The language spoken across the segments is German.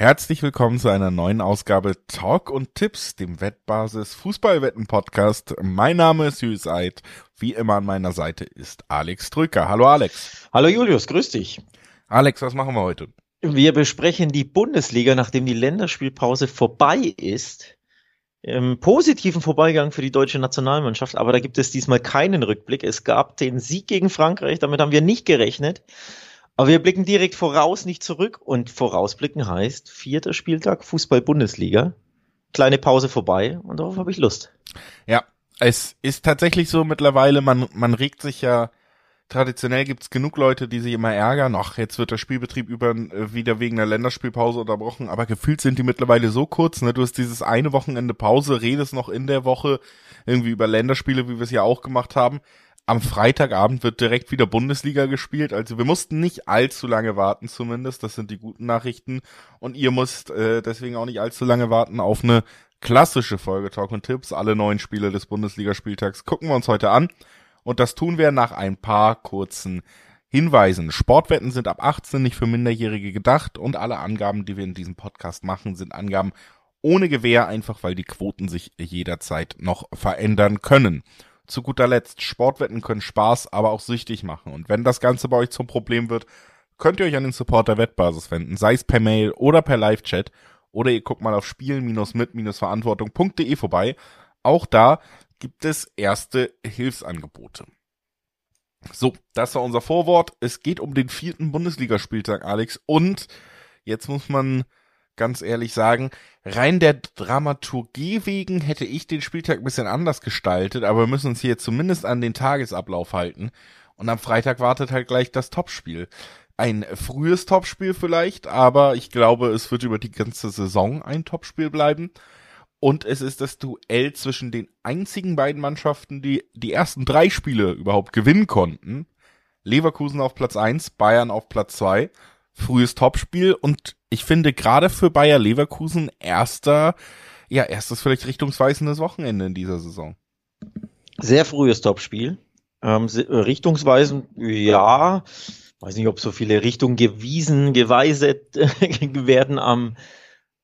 Herzlich willkommen zu einer neuen Ausgabe Talk und Tipps, dem Wettbasis Fußballwetten Podcast. Mein Name ist Julius Eid. Wie immer an meiner Seite ist Alex Drücker. Hallo Alex. Hallo Julius, grüß dich. Alex, was machen wir heute? Wir besprechen die Bundesliga, nachdem die Länderspielpause vorbei ist. Im positiven Vorbeigang für die deutsche Nationalmannschaft, aber da gibt es diesmal keinen Rückblick. Es gab den Sieg gegen Frankreich, damit haben wir nicht gerechnet. Aber wir blicken direkt voraus, nicht zurück. Und vorausblicken heißt vierter Spieltag Fußball-Bundesliga. Kleine Pause vorbei und darauf habe ich Lust. Ja, es ist tatsächlich so mittlerweile, man, man regt sich ja, traditionell gibt's genug Leute, die sich immer ärgern, ach, jetzt wird der Spielbetrieb über, äh, wieder wegen der Länderspielpause unterbrochen, aber gefühlt sind die mittlerweile so kurz, ne? Du hast dieses eine Wochenende Pause, redest noch in der Woche irgendwie über Länderspiele, wie wir es ja auch gemacht haben am Freitagabend wird direkt wieder Bundesliga gespielt. Also wir mussten nicht allzu lange warten zumindest. Das sind die guten Nachrichten. Und ihr müsst äh, deswegen auch nicht allzu lange warten auf eine klassische Folge Talk und Tipps. Alle neun Spiele des Bundesligaspieltags gucken wir uns heute an. Und das tun wir nach ein paar kurzen Hinweisen. Sportwetten sind ab 18 nicht für Minderjährige gedacht und alle Angaben, die wir in diesem Podcast machen, sind Angaben ohne Gewähr, einfach weil die Quoten sich jederzeit noch verändern können zu guter Letzt, Sportwetten können Spaß, aber auch süchtig machen. Und wenn das Ganze bei euch zum Problem wird, könnt ihr euch an den Support der Wettbasis wenden, sei es per Mail oder per Live-Chat. Oder ihr guckt mal auf spielen-mit-verantwortung.de vorbei. Auch da gibt es erste Hilfsangebote. So, das war unser Vorwort. Es geht um den vierten Bundesligaspieltag, Alex. Und jetzt muss man ganz ehrlich sagen, rein der Dramaturgie wegen hätte ich den Spieltag ein bisschen anders gestaltet, aber wir müssen uns hier zumindest an den Tagesablauf halten. Und am Freitag wartet halt gleich das Topspiel. Ein frühes Topspiel vielleicht, aber ich glaube, es wird über die ganze Saison ein Topspiel bleiben. Und es ist das Duell zwischen den einzigen beiden Mannschaften, die die ersten drei Spiele überhaupt gewinnen konnten. Leverkusen auf Platz eins, Bayern auf Platz zwei frühes Topspiel und ich finde gerade für Bayer Leverkusen erster, ja, erstes vielleicht richtungsweisendes Wochenende in dieser Saison. Sehr frühes Topspiel. Ähm, äh, richtungsweisend, ja. Weiß nicht, ob so viele Richtungen gewiesen, geweiset werden am,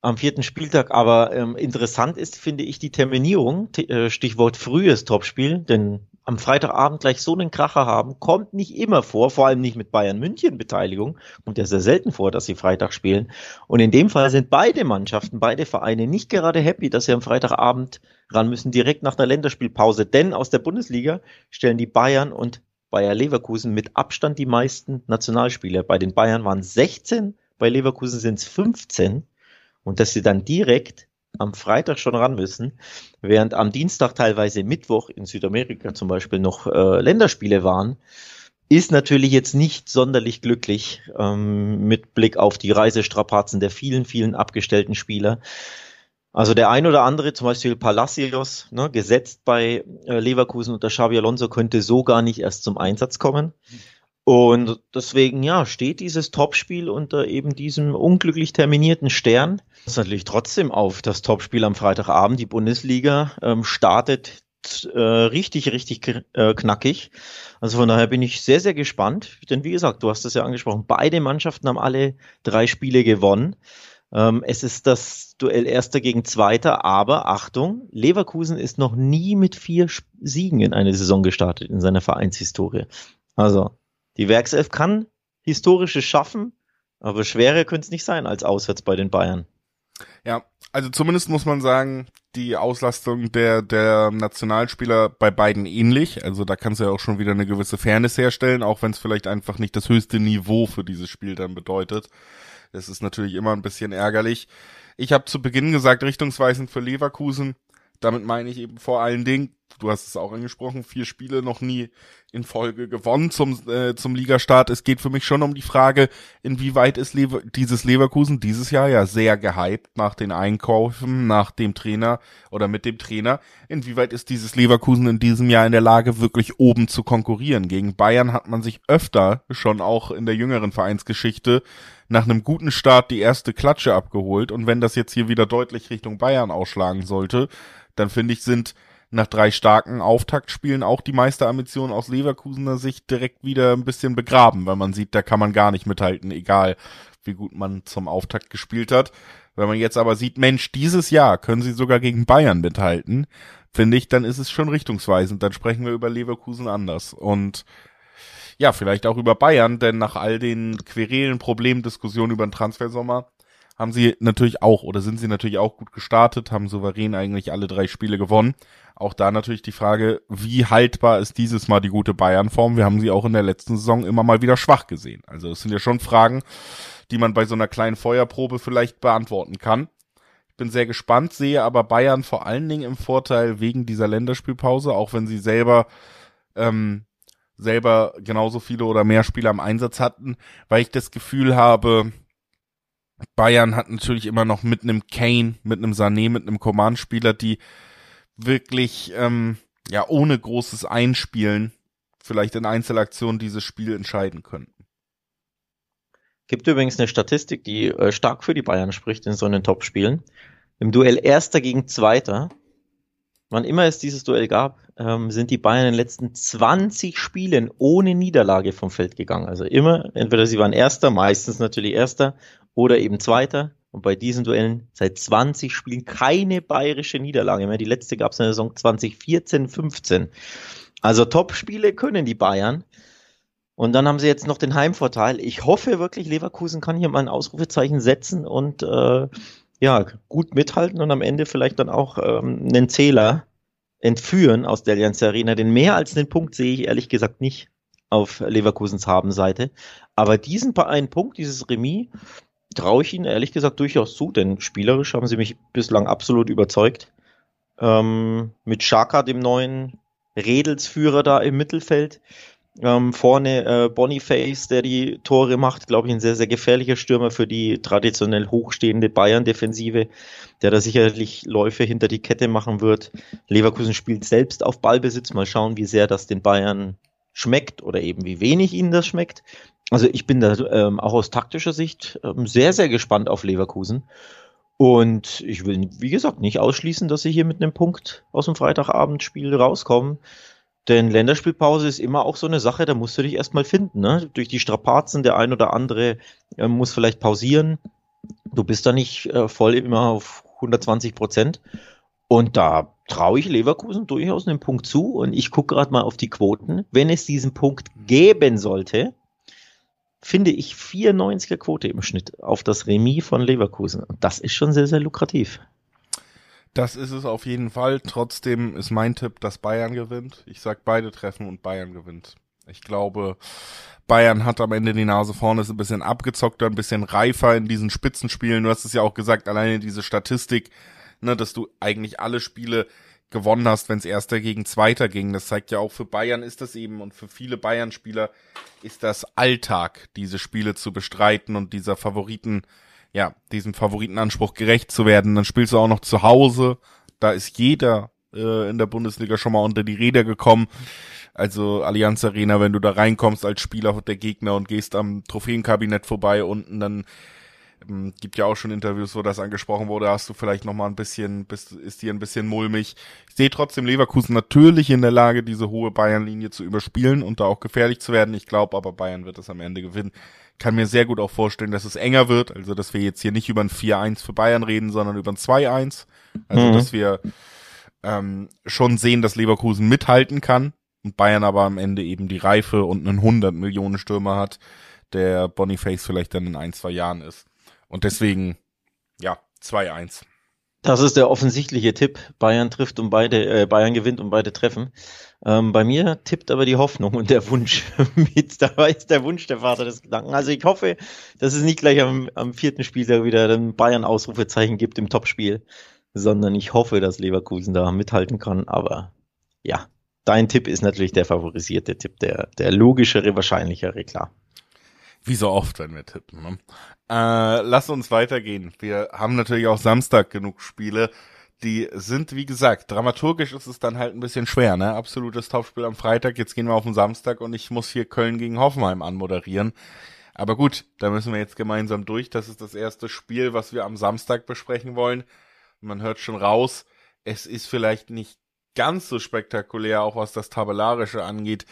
am vierten Spieltag, aber ähm, interessant ist, finde ich, die Terminierung, äh, Stichwort frühes Topspiel, denn am Freitagabend gleich so einen Kracher haben, kommt nicht immer vor, vor allem nicht mit Bayern München Beteiligung, kommt ja sehr selten vor, dass sie Freitag spielen. Und in dem Fall sind beide Mannschaften, beide Vereine nicht gerade happy, dass sie am Freitagabend ran müssen, direkt nach der Länderspielpause. Denn aus der Bundesliga stellen die Bayern und Bayer Leverkusen mit Abstand die meisten Nationalspieler. Bei den Bayern waren 16, bei Leverkusen sind es 15. Und dass sie dann direkt am Freitag schon ran müssen, während am Dienstag teilweise Mittwoch in Südamerika zum Beispiel noch äh, Länderspiele waren, ist natürlich jetzt nicht sonderlich glücklich ähm, mit Blick auf die Reisestrapazen der vielen, vielen abgestellten Spieler. Also der ein oder andere, zum Beispiel Palacios, ne, gesetzt bei äh, Leverkusen unter Xavi Alonso, könnte so gar nicht erst zum Einsatz kommen. Und deswegen, ja, steht dieses Topspiel unter eben diesem unglücklich terminierten Stern. Das ist natürlich trotzdem auf das Topspiel am Freitagabend. Die Bundesliga ähm, startet äh, richtig, richtig äh, knackig. Also von daher bin ich sehr, sehr gespannt. Denn wie gesagt, du hast es ja angesprochen, beide Mannschaften haben alle drei Spiele gewonnen. Ähm, es ist das Duell Erster gegen Zweiter, aber Achtung, Leverkusen ist noch nie mit vier Siegen in eine Saison gestartet in seiner Vereinshistorie. Also die Werkself kann historisches schaffen, aber schwerer könnte es nicht sein als auswärts bei den Bayern. Ja, also zumindest muss man sagen, die Auslastung der, der Nationalspieler bei beiden ähnlich. Also da kannst du ja auch schon wieder eine gewisse Fairness herstellen, auch wenn es vielleicht einfach nicht das höchste Niveau für dieses Spiel dann bedeutet. Das ist natürlich immer ein bisschen ärgerlich. Ich habe zu Beginn gesagt, richtungsweisend für Leverkusen. Damit meine ich eben vor allen Dingen, du hast es auch angesprochen, vier Spiele noch nie in Folge gewonnen zum, äh, zum Ligastart. Es geht für mich schon um die Frage, inwieweit ist Lever dieses Leverkusen dieses Jahr ja sehr gehypt nach den Einkäufen, nach dem Trainer oder mit dem Trainer. Inwieweit ist dieses Leverkusen in diesem Jahr in der Lage, wirklich oben zu konkurrieren? Gegen Bayern hat man sich öfter schon auch in der jüngeren Vereinsgeschichte nach einem guten Start die erste Klatsche abgeholt. Und wenn das jetzt hier wieder deutlich Richtung Bayern ausschlagen sollte, dann finde ich, sind nach drei starken Auftaktspielen auch die Meisterambitionen aus Leverkusener Sicht direkt wieder ein bisschen begraben, weil man sieht, da kann man gar nicht mithalten, egal wie gut man zum Auftakt gespielt hat. Wenn man jetzt aber sieht, Mensch, dieses Jahr können sie sogar gegen Bayern mithalten, finde ich, dann ist es schon richtungsweisend. Dann sprechen wir über Leverkusen anders. Und ja, vielleicht auch über Bayern, denn nach all den querelen Problemdiskussionen über den Transfersommer haben sie natürlich auch oder sind sie natürlich auch gut gestartet, haben souverän eigentlich alle drei Spiele gewonnen. Auch da natürlich die Frage, wie haltbar ist dieses Mal die gute Bayern-Form? Wir haben sie auch in der letzten Saison immer mal wieder schwach gesehen. Also es sind ja schon Fragen, die man bei so einer kleinen Feuerprobe vielleicht beantworten kann. Ich bin sehr gespannt, sehe aber Bayern vor allen Dingen im Vorteil wegen dieser Länderspielpause, auch wenn sie selber ähm, selber genauso viele oder mehr Spieler im Einsatz hatten, weil ich das Gefühl habe, Bayern hat natürlich immer noch mit einem Kane, mit einem Sané, mit einem Command-Spieler, die wirklich ähm, ja ohne großes Einspielen vielleicht in Einzelaktionen dieses Spiel entscheiden könnten. Gibt übrigens eine Statistik, die äh, stark für die Bayern spricht in so einen Topspielen. Im Duell Erster gegen Zweiter, wann immer es dieses Duell gab, ähm, sind die Bayern in den letzten 20 Spielen ohne Niederlage vom Feld gegangen. Also immer, entweder sie waren Erster, meistens natürlich Erster, oder eben Zweiter. Und bei diesen Duellen seit 20 Spielen keine bayerische Niederlage mehr. Die letzte gab es in der Saison 2014, 15. Also Top-Spiele können die Bayern. Und dann haben sie jetzt noch den Heimvorteil. Ich hoffe wirklich, Leverkusen kann hier mal ein Ausrufezeichen setzen und äh, ja, gut mithalten und am Ende vielleicht dann auch ähm, einen Zähler entführen aus der Allianz Arena. Denn mehr als einen Punkt sehe ich ehrlich gesagt nicht auf Leverkusens Habenseite. Aber diesen einen Punkt, dieses Remis, traue ich ihnen ehrlich gesagt durchaus zu, denn spielerisch haben sie mich bislang absolut überzeugt. Ähm, mit Schaka, dem neuen Redelsführer da im Mittelfeld. Ähm, vorne äh, Boniface, der die Tore macht, glaube ich, ein sehr, sehr gefährlicher Stürmer für die traditionell hochstehende Bayern-Defensive, der da sicherlich Läufe hinter die Kette machen wird. Leverkusen spielt selbst auf Ballbesitz. Mal schauen, wie sehr das den Bayern schmeckt oder eben wie wenig ihnen das schmeckt. Also ich bin da ähm, auch aus taktischer Sicht ähm, sehr, sehr gespannt auf Leverkusen. Und ich will, wie gesagt, nicht ausschließen, dass sie hier mit einem Punkt aus dem Freitagabendspiel rauskommen. Denn Länderspielpause ist immer auch so eine Sache, da musst du dich erstmal finden. Ne? Durch die Strapazen, der ein oder andere äh, muss vielleicht pausieren. Du bist da nicht äh, voll immer auf 120 Prozent. Und da traue ich Leverkusen durchaus einen Punkt zu. Und ich gucke gerade mal auf die Quoten. Wenn es diesen Punkt geben sollte, finde ich 94er Quote im Schnitt auf das Remis von Leverkusen. Und das ist schon sehr, sehr lukrativ. Das ist es auf jeden Fall. Trotzdem ist mein Tipp, dass Bayern gewinnt. Ich sag beide treffen und Bayern gewinnt. Ich glaube, Bayern hat am Ende die Nase vorne, ist ein bisschen abgezockter, ein bisschen reifer in diesen Spitzenspielen. Du hast es ja auch gesagt, alleine diese Statistik, ne, dass du eigentlich alle Spiele gewonnen hast, wenn es erster gegen zweiter ging. Das zeigt ja auch für Bayern ist das eben und für viele Bayern-Spieler ist das Alltag, diese Spiele zu bestreiten und dieser Favoriten, ja, diesem Favoritenanspruch gerecht zu werden. Dann spielst du auch noch zu Hause. Da ist jeder äh, in der Bundesliga schon mal unter die Räder gekommen. Also Allianz Arena, wenn du da reinkommst als Spieler der Gegner und gehst am Trophäenkabinett vorbei unten, dann gibt ja auch schon Interviews, wo das angesprochen wurde, hast du vielleicht noch mal ein bisschen, bist, ist dir ein bisschen mulmig. Ich sehe trotzdem Leverkusen natürlich in der Lage, diese hohe Bayern-Linie zu überspielen und da auch gefährlich zu werden. Ich glaube aber, Bayern wird es am Ende gewinnen. Kann mir sehr gut auch vorstellen, dass es enger wird, also dass wir jetzt hier nicht über ein 4-1 für Bayern reden, sondern über ein 2-1. Also mhm. dass wir ähm, schon sehen, dass Leverkusen mithalten kann und Bayern aber am Ende eben die Reife und einen 100 Millionen Stürmer hat, der Boniface vielleicht dann in ein, zwei Jahren ist. Und deswegen, ja, 2-1. Das ist der offensichtliche Tipp. Bayern trifft und beide, äh, Bayern gewinnt und beide treffen. Ähm, bei mir tippt aber die Hoffnung und der Wunsch mit. Da ist der Wunsch der Vater des Gedanken. Also ich hoffe, dass es nicht gleich am, am vierten Spieltag wieder ein Bayern-Ausrufezeichen gibt im Topspiel, sondern ich hoffe, dass Leverkusen da mithalten kann. Aber ja, dein Tipp ist natürlich der favorisierte Tipp, der, der logischere, wahrscheinlichere, klar. Wie so oft, wenn wir tippen. Ne? Äh, lass uns weitergehen. Wir haben natürlich auch Samstag genug Spiele. Die sind, wie gesagt, dramaturgisch ist es dann halt ein bisschen schwer, ne? Absolutes Topspiel am Freitag, jetzt gehen wir auf den Samstag und ich muss hier Köln gegen Hoffenheim anmoderieren. Aber gut, da müssen wir jetzt gemeinsam durch. Das ist das erste Spiel, was wir am Samstag besprechen wollen. Man hört schon raus, es ist vielleicht nicht ganz so spektakulär, auch was das Tabellarische angeht,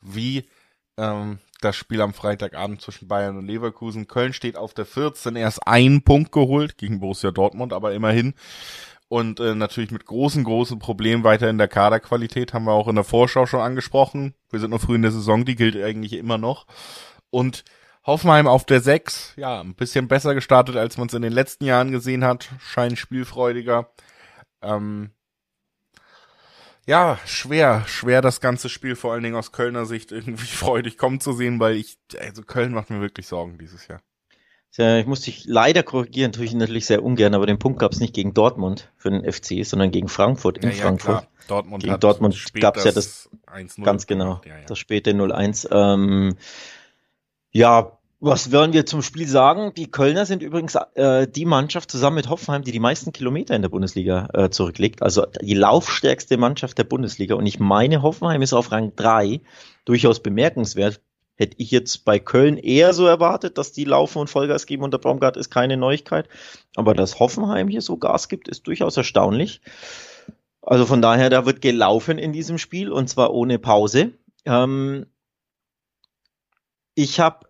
wie Ähm, das Spiel am Freitagabend zwischen Bayern und Leverkusen. Köln steht auf der 14, erst einen Punkt geholt gegen Borussia Dortmund, aber immerhin. Und äh, natürlich mit großen, großen Problemen weiter in der Kaderqualität, haben wir auch in der Vorschau schon angesprochen. Wir sind noch früh in der Saison, die gilt eigentlich immer noch. Und Hoffenheim auf der 6, ja, ein bisschen besser gestartet, als man es in den letzten Jahren gesehen hat, scheint spielfreudiger. Ähm, ja, schwer, schwer das ganze Spiel vor allen Dingen aus Kölner Sicht irgendwie freudig kommen zu sehen, weil ich, also Köln macht mir wirklich Sorgen dieses Jahr. Ja, ich muss dich leider korrigieren, tue ich natürlich sehr ungern, aber den Punkt gab es nicht gegen Dortmund für den FC, sondern gegen Frankfurt in ja, ja, Frankfurt. Klar. Dortmund gegen Dortmund gab es ja das ganz genau, ja, das späte 0-1. Ähm, ja, was wollen wir zum Spiel sagen? Die Kölner sind übrigens äh, die Mannschaft zusammen mit Hoffenheim, die die meisten Kilometer in der Bundesliga äh, zurücklegt. Also die laufstärkste Mannschaft der Bundesliga. Und ich meine, Hoffenheim ist auf Rang 3 durchaus bemerkenswert. Hätte ich jetzt bei Köln eher so erwartet, dass die laufen und Vollgas geben und der Baumgart ist keine Neuigkeit. Aber dass Hoffenheim hier so Gas gibt, ist durchaus erstaunlich. Also von daher, da wird gelaufen in diesem Spiel und zwar ohne Pause. Ähm, ich habe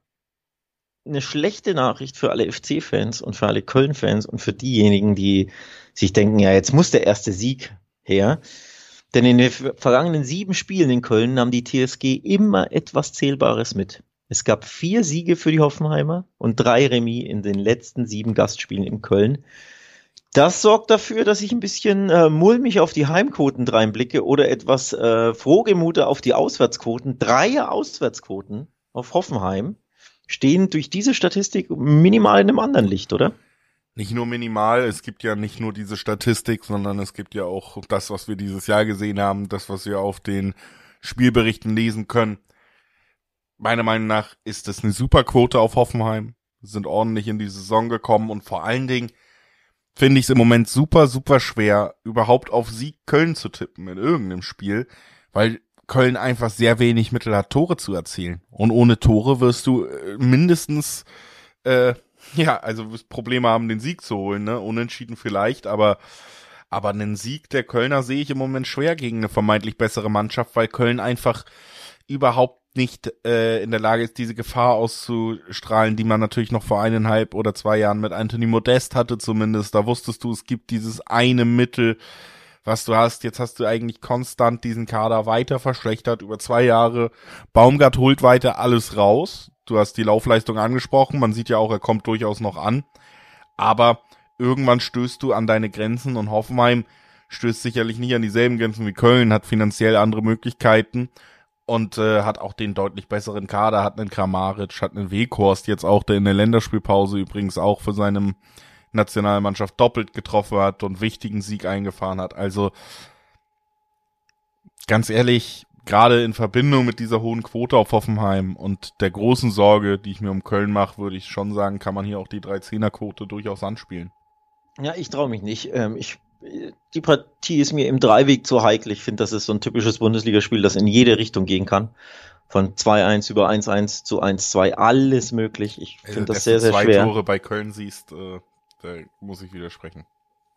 eine schlechte Nachricht für alle FC-Fans und für alle Köln-Fans und für diejenigen, die sich denken, ja, jetzt muss der erste Sieg her. Denn in den vergangenen sieben Spielen in Köln nahm die TSG immer etwas Zählbares mit. Es gab vier Siege für die Hoffenheimer und drei Remis in den letzten sieben Gastspielen in Köln. Das sorgt dafür, dass ich ein bisschen äh, mulmig auf die Heimquoten reinblicke oder etwas äh, frohgemute auf die Auswärtsquoten. Drei Auswärtsquoten auf Hoffenheim stehen durch diese Statistik minimal in einem anderen Licht, oder? Nicht nur minimal, es gibt ja nicht nur diese Statistik, sondern es gibt ja auch das, was wir dieses Jahr gesehen haben, das, was wir auf den Spielberichten lesen können. Meiner Meinung nach ist es eine super Quote auf Hoffenheim, sind ordentlich in die Saison gekommen und vor allen Dingen finde ich es im Moment super, super schwer, überhaupt auf Sieg Köln zu tippen in irgendeinem Spiel, weil Köln einfach sehr wenig Mittel hat, Tore zu erzielen. Und ohne Tore wirst du äh, mindestens, äh, ja, also wirst Probleme haben, den Sieg zu holen, ne? Unentschieden vielleicht, aber, aber einen Sieg der Kölner sehe ich im Moment schwer gegen eine vermeintlich bessere Mannschaft, weil Köln einfach überhaupt nicht äh, in der Lage ist, diese Gefahr auszustrahlen, die man natürlich noch vor eineinhalb oder zwei Jahren mit Anthony Modest hatte zumindest. Da wusstest du, es gibt dieses eine Mittel, was du hast. Jetzt hast du eigentlich konstant diesen Kader weiter verschlechtert über zwei Jahre. Baumgart holt weiter alles raus. Du hast die Laufleistung angesprochen. Man sieht ja auch, er kommt durchaus noch an. Aber irgendwann stößt du an deine Grenzen und Hoffenheim stößt sicherlich nicht an dieselben Grenzen wie Köln, hat finanziell andere Möglichkeiten und äh, hat auch den deutlich besseren Kader, hat einen Kramaric, hat einen Weghorst jetzt auch, der in der Länderspielpause übrigens auch für seinem Nationalmannschaft doppelt getroffen hat und wichtigen Sieg eingefahren hat. Also ganz ehrlich, gerade in Verbindung mit dieser hohen Quote auf Hoffenheim und der großen Sorge, die ich mir um Köln mache, würde ich schon sagen, kann man hier auch die 13er-Quote durchaus anspielen. Ja, ich traue mich nicht. Ähm, ich, die Partie ist mir im Dreiweg zu heikel. Ich finde, das ist so ein typisches Bundesligaspiel, das in jede Richtung gehen kann. Von 2-1 über 1-1 zu 1-2, alles möglich. Ich finde also, das sehr, sehr zwei schwer. Wenn du Tore bei Köln siehst, äh, da muss ich widersprechen.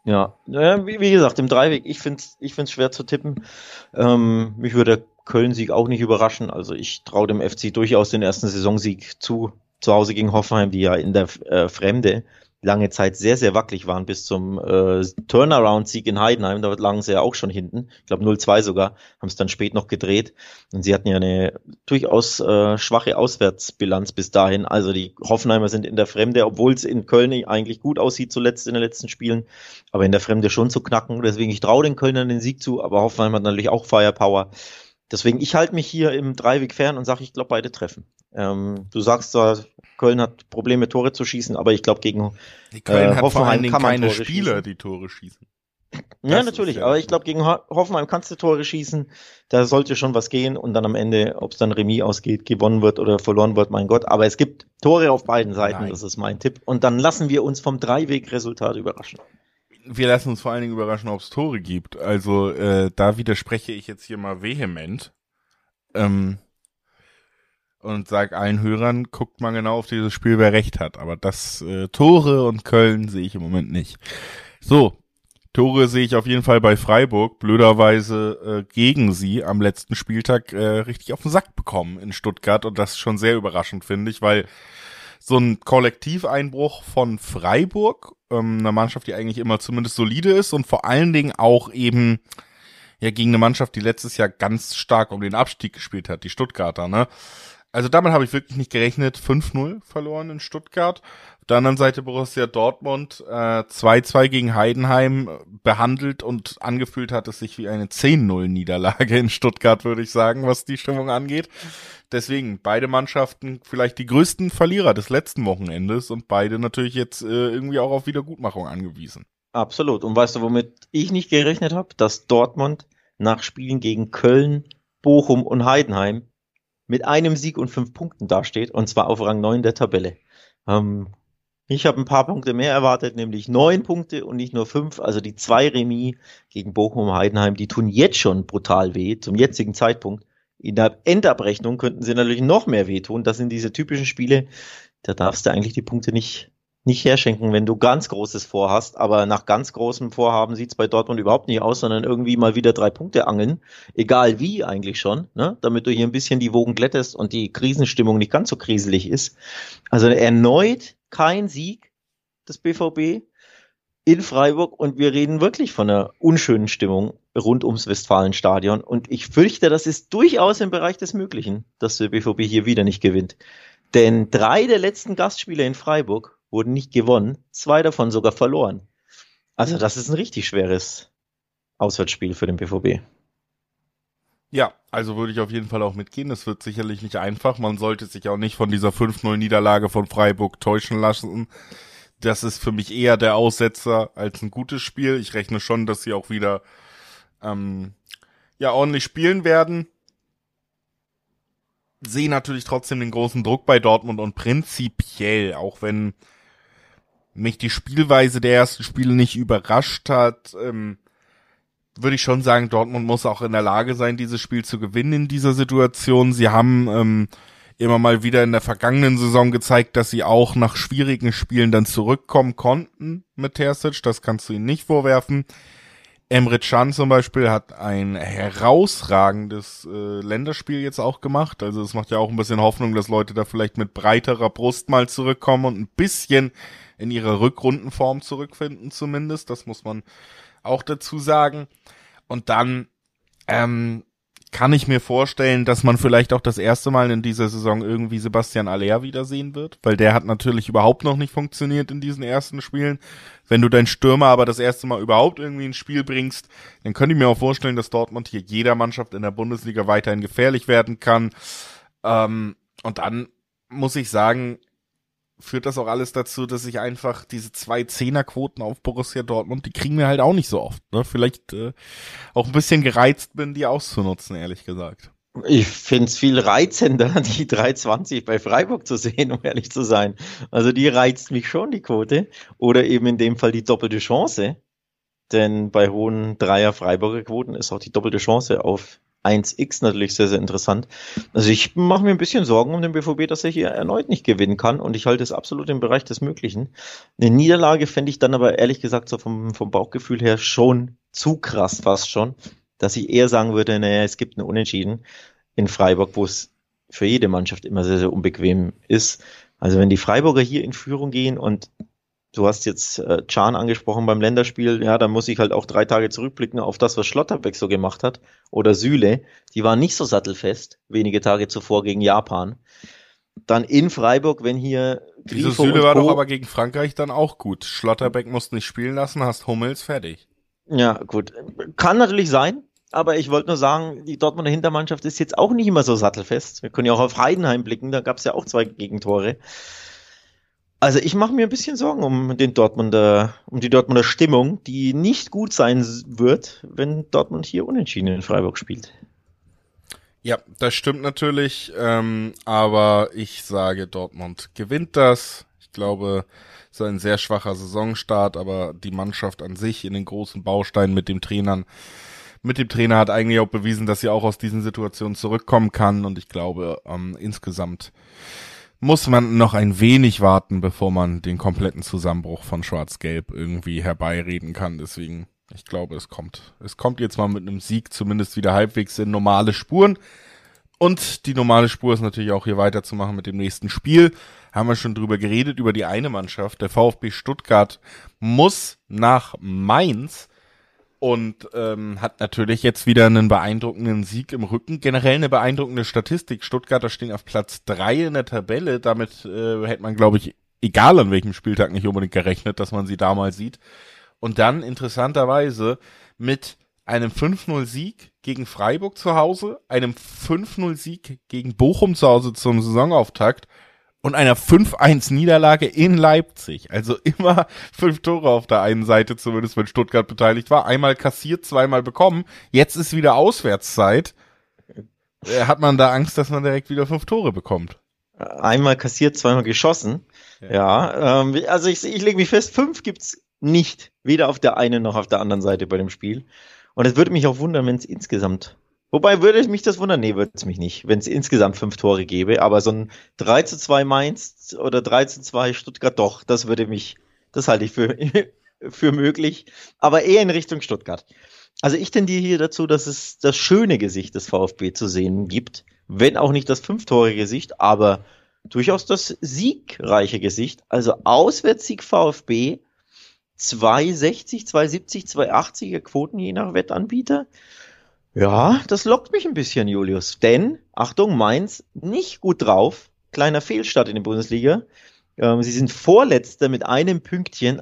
Ja, wie, wie gesagt, im Dreiweg, ich finde es ich find's schwer zu tippen. Ähm, mich würde der Köln-Sieg auch nicht überraschen. Also ich traue dem FC durchaus den ersten Saisonsieg zu, zu Hause gegen Hoffenheim, die ja in der äh, Fremde lange Zeit sehr, sehr wackelig waren bis zum äh, Turnaround-Sieg in Heidenheim. Da lagen sie ja auch schon hinten. Ich glaube 0-2 sogar. Haben es dann spät noch gedreht. Und sie hatten ja eine durchaus äh, schwache Auswärtsbilanz bis dahin. Also die Hoffenheimer sind in der Fremde, obwohl es in Köln eigentlich gut aussieht zuletzt in den letzten Spielen, aber in der Fremde schon zu knacken. Deswegen, ich traue den Kölnern den Sieg zu, aber Hoffenheim hat natürlich auch Firepower. Deswegen, ich halte mich hier im Dreiweg fern und sage, ich glaube, beide treffen. Ähm, du sagst zwar, Köln hat Probleme, Tore zu schießen, aber ich glaube, gegen die Köln äh, hat vor allen Dingen keine Tore Spieler, schießen. die Tore schießen. Ja, das natürlich, aber ich glaube, gegen Hoffenheim kannst du Tore schießen. Da sollte schon was gehen und dann am Ende, ob es dann Remis ausgeht, gewonnen wird oder verloren wird, mein Gott. Aber es gibt Tore auf beiden Seiten, Nein. das ist mein Tipp. Und dann lassen wir uns vom Dreiweg-Resultat überraschen wir lassen uns vor allen Dingen überraschen, ob es Tore gibt. Also äh, da widerspreche ich jetzt hier mal vehement ähm, und sag allen Hörern, guckt mal genau auf dieses Spiel, wer recht hat. Aber das äh, Tore und Köln sehe ich im Moment nicht. So, Tore sehe ich auf jeden Fall bei Freiburg, blöderweise äh, gegen sie am letzten Spieltag äh, richtig auf den Sack bekommen in Stuttgart und das schon sehr überraschend finde ich, weil so ein Kollektiveinbruch von Freiburg, ähm, einer Mannschaft, die eigentlich immer zumindest solide ist und vor allen Dingen auch eben ja gegen eine Mannschaft, die letztes Jahr ganz stark um den Abstieg gespielt hat, die Stuttgarter, ne? Also damit habe ich wirklich nicht gerechnet. 5-0 verloren in Stuttgart. Auf der anderen Seite Borussia Dortmund äh, 2-2 gegen Heidenheim behandelt und angefühlt hat es sich wie eine 10-0-Niederlage in Stuttgart, würde ich sagen, was die Stimmung angeht. Deswegen beide Mannschaften vielleicht die größten Verlierer des letzten Wochenendes und beide natürlich jetzt äh, irgendwie auch auf Wiedergutmachung angewiesen. Absolut. Und weißt du, womit ich nicht gerechnet habe? Dass Dortmund nach Spielen gegen Köln, Bochum und Heidenheim mit einem Sieg und fünf Punkten dasteht, und zwar auf Rang 9 der Tabelle. Ähm, ich habe ein paar Punkte mehr erwartet, nämlich neun Punkte und nicht nur fünf. Also die zwei Remis gegen Bochum und Heidenheim, die tun jetzt schon brutal weh, zum jetzigen Zeitpunkt. In der Endabrechnung könnten sie natürlich noch mehr wehtun. Das sind diese typischen Spiele, da darfst du eigentlich die Punkte nicht nicht herschenken, wenn du ganz Großes vorhast. Aber nach ganz großem Vorhaben sieht's bei Dortmund überhaupt nicht aus, sondern irgendwie mal wieder drei Punkte angeln. Egal wie eigentlich schon, ne? damit du hier ein bisschen die Wogen glättest und die Krisenstimmung nicht ganz so kriselig ist. Also erneut kein Sieg des BVB in Freiburg und wir reden wirklich von einer unschönen Stimmung rund ums Westfalenstadion. Und ich fürchte, das ist durchaus im Bereich des Möglichen, dass der BVB hier wieder nicht gewinnt. Denn drei der letzten Gastspiele in Freiburg wurden nicht gewonnen, zwei davon sogar verloren. Also das ist ein richtig schweres Auswärtsspiel für den BVB. Ja, also würde ich auf jeden Fall auch mitgehen. Es wird sicherlich nicht einfach. Man sollte sich auch nicht von dieser 5-0-Niederlage von Freiburg täuschen lassen. Das ist für mich eher der Aussetzer als ein gutes Spiel. Ich rechne schon, dass sie auch wieder ähm, ja ordentlich spielen werden sehe natürlich trotzdem den großen Druck bei Dortmund und prinzipiell, auch wenn mich die Spielweise der ersten Spiele nicht überrascht hat, ähm, würde ich schon sagen, Dortmund muss auch in der Lage sein, dieses Spiel zu gewinnen in dieser Situation. Sie haben ähm, immer mal wieder in der vergangenen Saison gezeigt, dass sie auch nach schwierigen Spielen dann zurückkommen konnten mit Terzic. Das kannst du ihnen nicht vorwerfen. Emre Can zum Beispiel hat ein herausragendes äh, Länderspiel jetzt auch gemacht. Also es macht ja auch ein bisschen Hoffnung, dass Leute da vielleicht mit breiterer Brust mal zurückkommen und ein bisschen in ihre Rückrundenform zurückfinden zumindest. Das muss man auch dazu sagen. Und dann ähm, kann ich mir vorstellen, dass man vielleicht auch das erste Mal in dieser Saison irgendwie Sebastian Aller wiedersehen wird, weil der hat natürlich überhaupt noch nicht funktioniert in diesen ersten Spielen. Wenn du deinen Stürmer aber das erste Mal überhaupt irgendwie ins Spiel bringst, dann könnte ich mir auch vorstellen, dass Dortmund hier jeder Mannschaft in der Bundesliga weiterhin gefährlich werden kann. Ähm, und dann muss ich sagen, führt das auch alles dazu, dass ich einfach diese zwei Zehnerquoten auf Borussia Dortmund, die kriegen wir halt auch nicht so oft. Ne? Vielleicht äh, auch ein bisschen gereizt bin, die auszunutzen, ehrlich gesagt. Ich find's viel reizender, die 320 bei Freiburg zu sehen, um ehrlich zu sein. Also die reizt mich schon, die Quote. Oder eben in dem Fall die doppelte Chance. Denn bei hohen Dreier Freiburger Quoten ist auch die doppelte Chance auf 1x natürlich sehr, sehr interessant. Also ich mache mir ein bisschen Sorgen um den BVB, dass er hier erneut nicht gewinnen kann und ich halte es absolut im Bereich des Möglichen. Eine Niederlage fände ich dann aber ehrlich gesagt so vom, vom Bauchgefühl her schon zu krass fast schon, dass ich eher sagen würde, naja, es gibt eine Unentschieden in Freiburg, wo es für jede Mannschaft immer sehr, sehr unbequem ist. Also wenn die Freiburger hier in Führung gehen und Du hast jetzt äh, Chan angesprochen beim Länderspiel. Ja, da muss ich halt auch drei Tage zurückblicken auf das, was Schlotterbeck so gemacht hat. Oder Süle. Die waren nicht so sattelfest, wenige Tage zuvor gegen Japan. Dann in Freiburg, wenn hier Grifo Diese Süle war doch aber gegen Frankreich dann auch gut. Schlotterbeck musste nicht spielen lassen, hast Hummels fertig. Ja, gut. Kann natürlich sein. Aber ich wollte nur sagen, die Dortmunder Hintermannschaft ist jetzt auch nicht immer so sattelfest. Wir können ja auch auf Heidenheim blicken, da gab es ja auch zwei Gegentore. Also ich mache mir ein bisschen Sorgen um den Dortmunder, um die Dortmunder Stimmung, die nicht gut sein wird, wenn Dortmund hier unentschieden in Freiburg spielt. Ja, das stimmt natürlich, ähm, aber ich sage, Dortmund gewinnt das. Ich glaube, es ist ein sehr schwacher Saisonstart, aber die Mannschaft an sich in den großen Bausteinen mit dem Trainern, mit dem Trainer hat eigentlich auch bewiesen, dass sie auch aus diesen Situationen zurückkommen kann und ich glaube, ähm, insgesamt muss man noch ein wenig warten, bevor man den kompletten Zusammenbruch von Schwarz-Gelb irgendwie herbeireden kann. Deswegen, Ich glaube, es kommt. Es kommt jetzt mal mit einem Sieg zumindest wieder halbwegs in normale Spuren. Und die normale Spur ist natürlich auch hier weiterzumachen mit dem nächsten Spiel. Haben wir schon drüber geredet, über die eine Mannschaft. Der VfB Stuttgart muss nach Mainz und ähm, hat natürlich jetzt wieder einen beeindruckenden Sieg im Rücken. Generell eine beeindruckende Statistik. Stuttgarter stehen auf Platz drei in der Tabelle. Damit äh, hätte man, glaube ich, egal an welchem Spieltag nicht unbedingt gerechnet, dass man sie da mal sieht. Und dann interessanterweise mit einem 5-0-Sieg gegen Freiburg zu Hause, einem 5-0-Sieg gegen Bochum zu Hause zum Saisonauftakt und einer 5-1-Niederlage in Leipzig. Also immer fünf Tore auf der einen Seite, zumindest wenn Stuttgart beteiligt war. Einmal kassiert, zweimal bekommen. Jetzt ist wieder Auswärtszeit. Äh, hat man da Angst, dass man direkt wieder fünf Tore bekommt? Einmal kassiert, zweimal geschossen. Ja, ja ähm, also ich, ich lege mich fest, fünf gibt's nicht. Weder auf der einen noch auf der anderen Seite bei dem Spiel. Und es würde mich auch wundern, wenn es insgesamt. Wobei würde mich das wundern? Nee, würde es mich nicht, wenn es insgesamt fünf Tore gäbe. Aber so ein 3 zu 2 Mainz oder 3 zu 2 Stuttgart doch, das würde mich, das halte ich für, für möglich. Aber eher in Richtung Stuttgart. Also ich tendiere hier dazu, dass es das schöne Gesicht des VfB zu sehen gibt. Wenn auch nicht das fünftore-Gesicht, aber durchaus das siegreiche Gesicht. Also Auswärtssieg VfB 260, 270, 280er Quoten je nach Wettanbieter. Ja, das lockt mich ein bisschen, Julius. Denn, Achtung, Mainz nicht gut drauf. Kleiner Fehlstart in der Bundesliga. Ähm, sie sind Vorletzter mit einem Pünktchen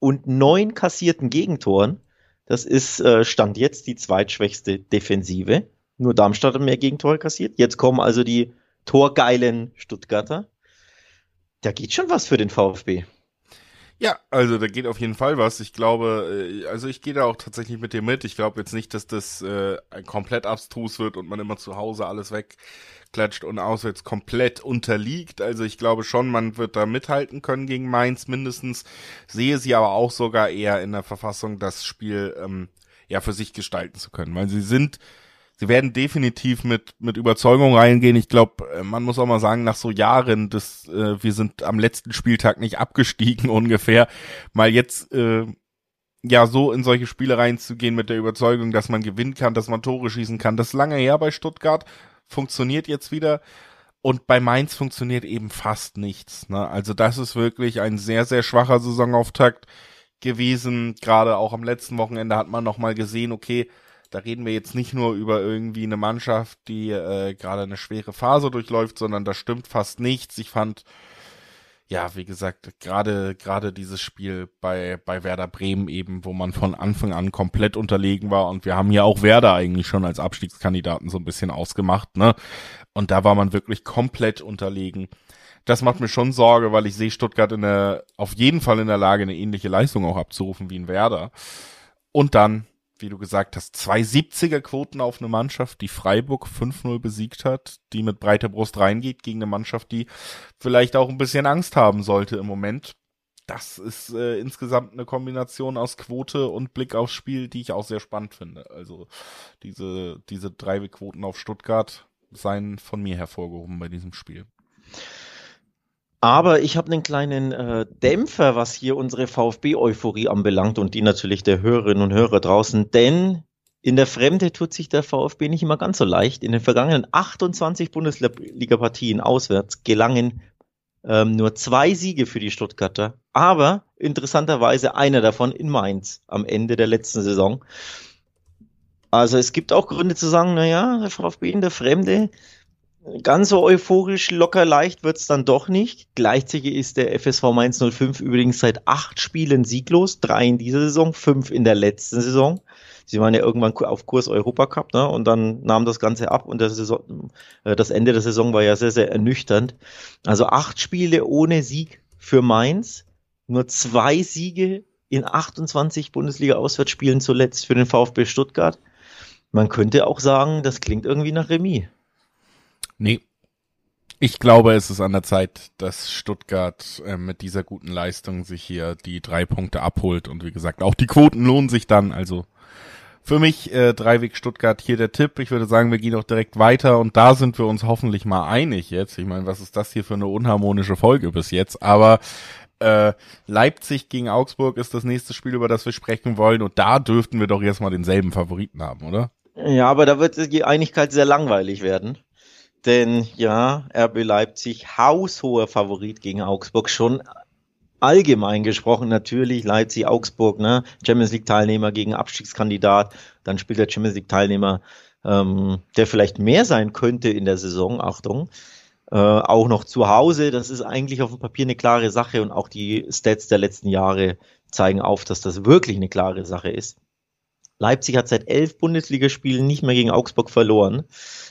und neun kassierten Gegentoren. Das ist äh, Stand jetzt die zweitschwächste Defensive. Nur Darmstadt hat mehr Gegentore kassiert. Jetzt kommen also die torgeilen Stuttgarter. Da geht schon was für den VfB. Ja, also da geht auf jeden Fall was. Ich glaube, äh, also ich gehe da auch tatsächlich mit dir mit. Ich glaube jetzt nicht, dass das äh, komplett abstrus wird und man immer zu Hause alles wegklatscht und auswärts komplett unterliegt. Also ich glaube schon, man wird da mithalten können gegen Mainz mindestens. Sehe sie aber auch sogar eher in der Verfassung, das Spiel ähm, ja für sich gestalten zu können, weil sie sind sie werden definitiv mit, mit Überzeugung reingehen. Ich glaube, äh, man muss auch mal sagen, nach so Jahren, das, äh, wir sind am letzten Spieltag nicht abgestiegen ungefähr, mal jetzt äh, ja so in solche Spiele reinzugehen mit der Überzeugung, dass man gewinnen kann, dass man Tore schießen kann. Das ist lange her bei Stuttgart, funktioniert jetzt wieder. Und bei Mainz funktioniert eben fast nichts. Ne? Also das ist wirklich ein sehr, sehr schwacher Saisonauftakt gewesen. Gerade auch am letzten Wochenende hat man nochmal gesehen, okay, da reden wir jetzt nicht nur über irgendwie eine Mannschaft, die äh, gerade eine schwere Phase durchläuft, sondern da stimmt fast nichts. Ich fand, ja, wie gesagt, gerade gerade dieses Spiel bei bei Werder Bremen eben, wo man von Anfang an komplett unterlegen war und wir haben ja auch Werder eigentlich schon als Abstiegskandidaten so ein bisschen ausgemacht, ne? Und da war man wirklich komplett unterlegen. Das macht mir schon Sorge, weil ich sehe Stuttgart in der auf jeden Fall in der Lage, eine ähnliche Leistung auch abzurufen wie in Werder. Und dann wie du gesagt hast, zwei 70er Quoten auf eine Mannschaft, die Freiburg 5-0 besiegt hat, die mit breiter Brust reingeht gegen eine Mannschaft, die vielleicht auch ein bisschen Angst haben sollte im Moment. Das ist äh, insgesamt eine Kombination aus Quote und Blick aufs Spiel, die ich auch sehr spannend finde. Also diese, diese drei Quoten auf Stuttgart seien von mir hervorgehoben bei diesem Spiel. Aber ich habe einen kleinen äh, Dämpfer, was hier unsere VfB-Euphorie anbelangt und die natürlich der Hörerinnen und Hörer draußen, denn in der Fremde tut sich der VfB nicht immer ganz so leicht. In den vergangenen 28 Bundesliga-Partien auswärts gelangen ähm, nur zwei Siege für die Stuttgarter, aber interessanterweise einer davon in Mainz am Ende der letzten Saison. Also es gibt auch Gründe zu sagen, naja, der VfB in der Fremde Ganz so euphorisch, locker leicht wird's dann doch nicht. Gleichzeitig ist der FSV Mainz 05 übrigens seit acht Spielen sieglos, drei in dieser Saison, fünf in der letzten Saison. Sie waren ja irgendwann auf Kurs Europacup, ne? Und dann nahm das Ganze ab und Saison, äh, das Ende der Saison war ja sehr, sehr ernüchternd. Also acht Spiele ohne Sieg für Mainz, nur zwei Siege in 28 Bundesliga-Auswärtsspielen zuletzt für den VfB Stuttgart. Man könnte auch sagen, das klingt irgendwie nach Remis. Nee. Ich glaube, es ist an der Zeit, dass Stuttgart äh, mit dieser guten Leistung sich hier die drei Punkte abholt. Und wie gesagt, auch die Quoten lohnen sich dann. Also für mich äh, Dreiweg Stuttgart hier der Tipp. Ich würde sagen, wir gehen auch direkt weiter und da sind wir uns hoffentlich mal einig jetzt. Ich meine, was ist das hier für eine unharmonische Folge bis jetzt? Aber Äh, Leipzig gegen Augsburg ist das nächste Spiel, über das wir sprechen wollen. Und da dürften wir doch erstmal denselben Favoriten haben, oder? Ja, aber da wird die Einigkeit sehr langweilig werden. Denn ja, RB Leipzig, haushoher Favorit gegen Augsburg, schon allgemein gesprochen natürlich Leipzig, Augsburg, ne, Champions League Teilnehmer gegen Abstiegskandidat, dann spielt der Champions League Teilnehmer, ähm, der vielleicht mehr sein könnte in der Saison, Achtung, äh, auch noch zu Hause. Das ist eigentlich auf dem Papier eine klare Sache und auch die Stats der letzten Jahre zeigen auf, dass das wirklich eine klare Sache ist. Leipzig hat seit elf Bundesligaspielen nicht mehr gegen Augsburg verloren.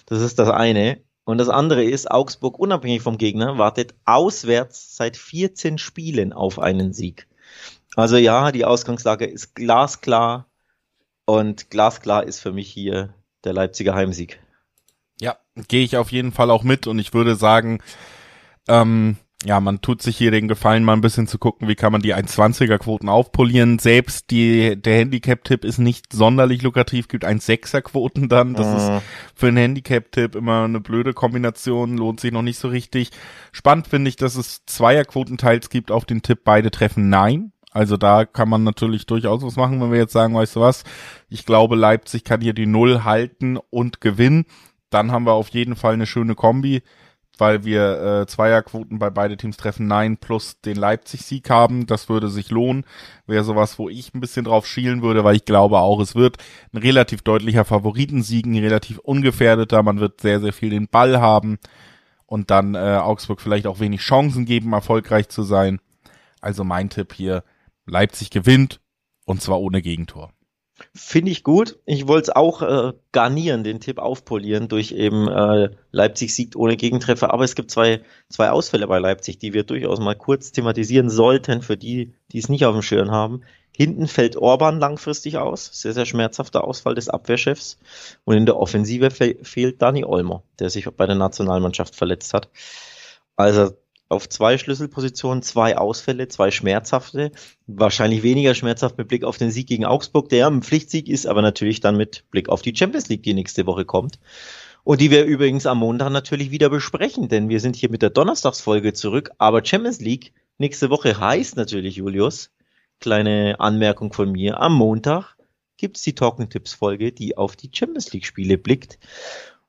Das ist das eine. Und das andere ist, Augsburg, unabhängig vom Gegner, wartet auswärts seit 14 Spielen auf einen Sieg. Also ja, die Ausgangslage ist glasklar. Und glasklar ist für mich hier der Leipziger Heimsieg. Ja, gehe ich auf jeden Fall auch mit und ich würde sagen, ähm, ja, man tut sich hier den Gefallen, mal ein bisschen zu gucken, wie kann man die 1,20er Quoten aufpolieren. Selbst die, der Handicap-Tipp ist nicht sonderlich lukrativ, gibt 1,6er Quoten dann. Das mhm. ist für einen Handicap-Tipp immer eine blöde Kombination, lohnt sich noch nicht so richtig. Spannend finde ich, dass es Zweier-Quotenteils gibt auf den Tipp, beide treffen Nein. Also da kann man natürlich durchaus was machen, wenn wir jetzt sagen, weißt du was, ich glaube, Leipzig kann hier die Null halten und gewinnen dann haben wir auf jeden Fall eine schöne Kombi, weil wir äh, Zweierquoten bei beide Teams treffen, nein, plus den Leipzig-Sieg haben. Das würde sich lohnen. Wäre sowas, wo ich ein bisschen drauf schielen würde, weil ich glaube auch, es wird ein relativ deutlicher Favoritensieg, ein relativ ungefährdeter. Man wird sehr, sehr viel den Ball haben und dann äh, Augsburg vielleicht auch wenig Chancen geben, erfolgreich zu sein. Also mein Tipp hier, Leipzig gewinnt und zwar ohne Gegentor. Finde ich gut. Ich wollte es auch äh, garnieren, den Tipp aufpolieren durch eben äh, Leipzig siegt ohne Gegentreffer. Aber es gibt zwei, zwei Ausfälle bei Leipzig, die wir durchaus mal kurz thematisieren sollten, für die, die es nicht auf dem Schirm haben. Hinten fällt Orban langfristig aus. Sehr, sehr schmerzhafter Ausfall des Abwehrchefs. Und in der Offensive fe fehlt Dani Olmo, der sich bei der Nationalmannschaft verletzt hat. Also auf zwei Schlüsselpositionen, zwei Ausfälle, zwei schmerzhafte. Wahrscheinlich weniger schmerzhaft mit Blick auf den Sieg gegen Augsburg, der ein Pflichtsieg ist, aber natürlich dann mit Blick auf die Champions League, die nächste Woche kommt. Und die wir übrigens am Montag natürlich wieder besprechen, denn wir sind hier mit der Donnerstagsfolge zurück. Aber Champions League nächste Woche heißt natürlich, Julius, kleine Anmerkung von mir, am Montag gibt's die Talking Tips Folge, die auf die Champions League Spiele blickt.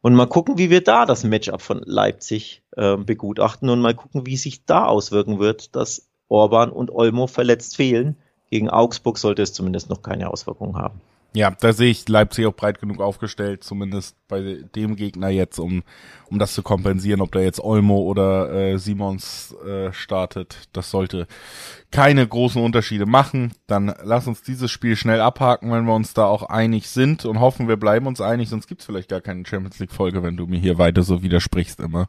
Und mal gucken, wie wir da das Matchup von Leipzig äh, begutachten und mal gucken, wie sich da auswirken wird, dass Orban und Olmo verletzt fehlen. Gegen Augsburg sollte es zumindest noch keine Auswirkungen haben. Ja, da sehe ich Leipzig auch breit genug aufgestellt, zumindest bei dem Gegner jetzt, um, um das zu kompensieren, ob da jetzt Olmo oder äh, Simons äh, startet. Das sollte keine großen Unterschiede machen. Dann lass uns dieses Spiel schnell abhaken, wenn wir uns da auch einig sind und hoffen, wir bleiben uns einig, sonst gibt's vielleicht gar keine Champions League-Folge, wenn du mir hier weiter so widersprichst immer.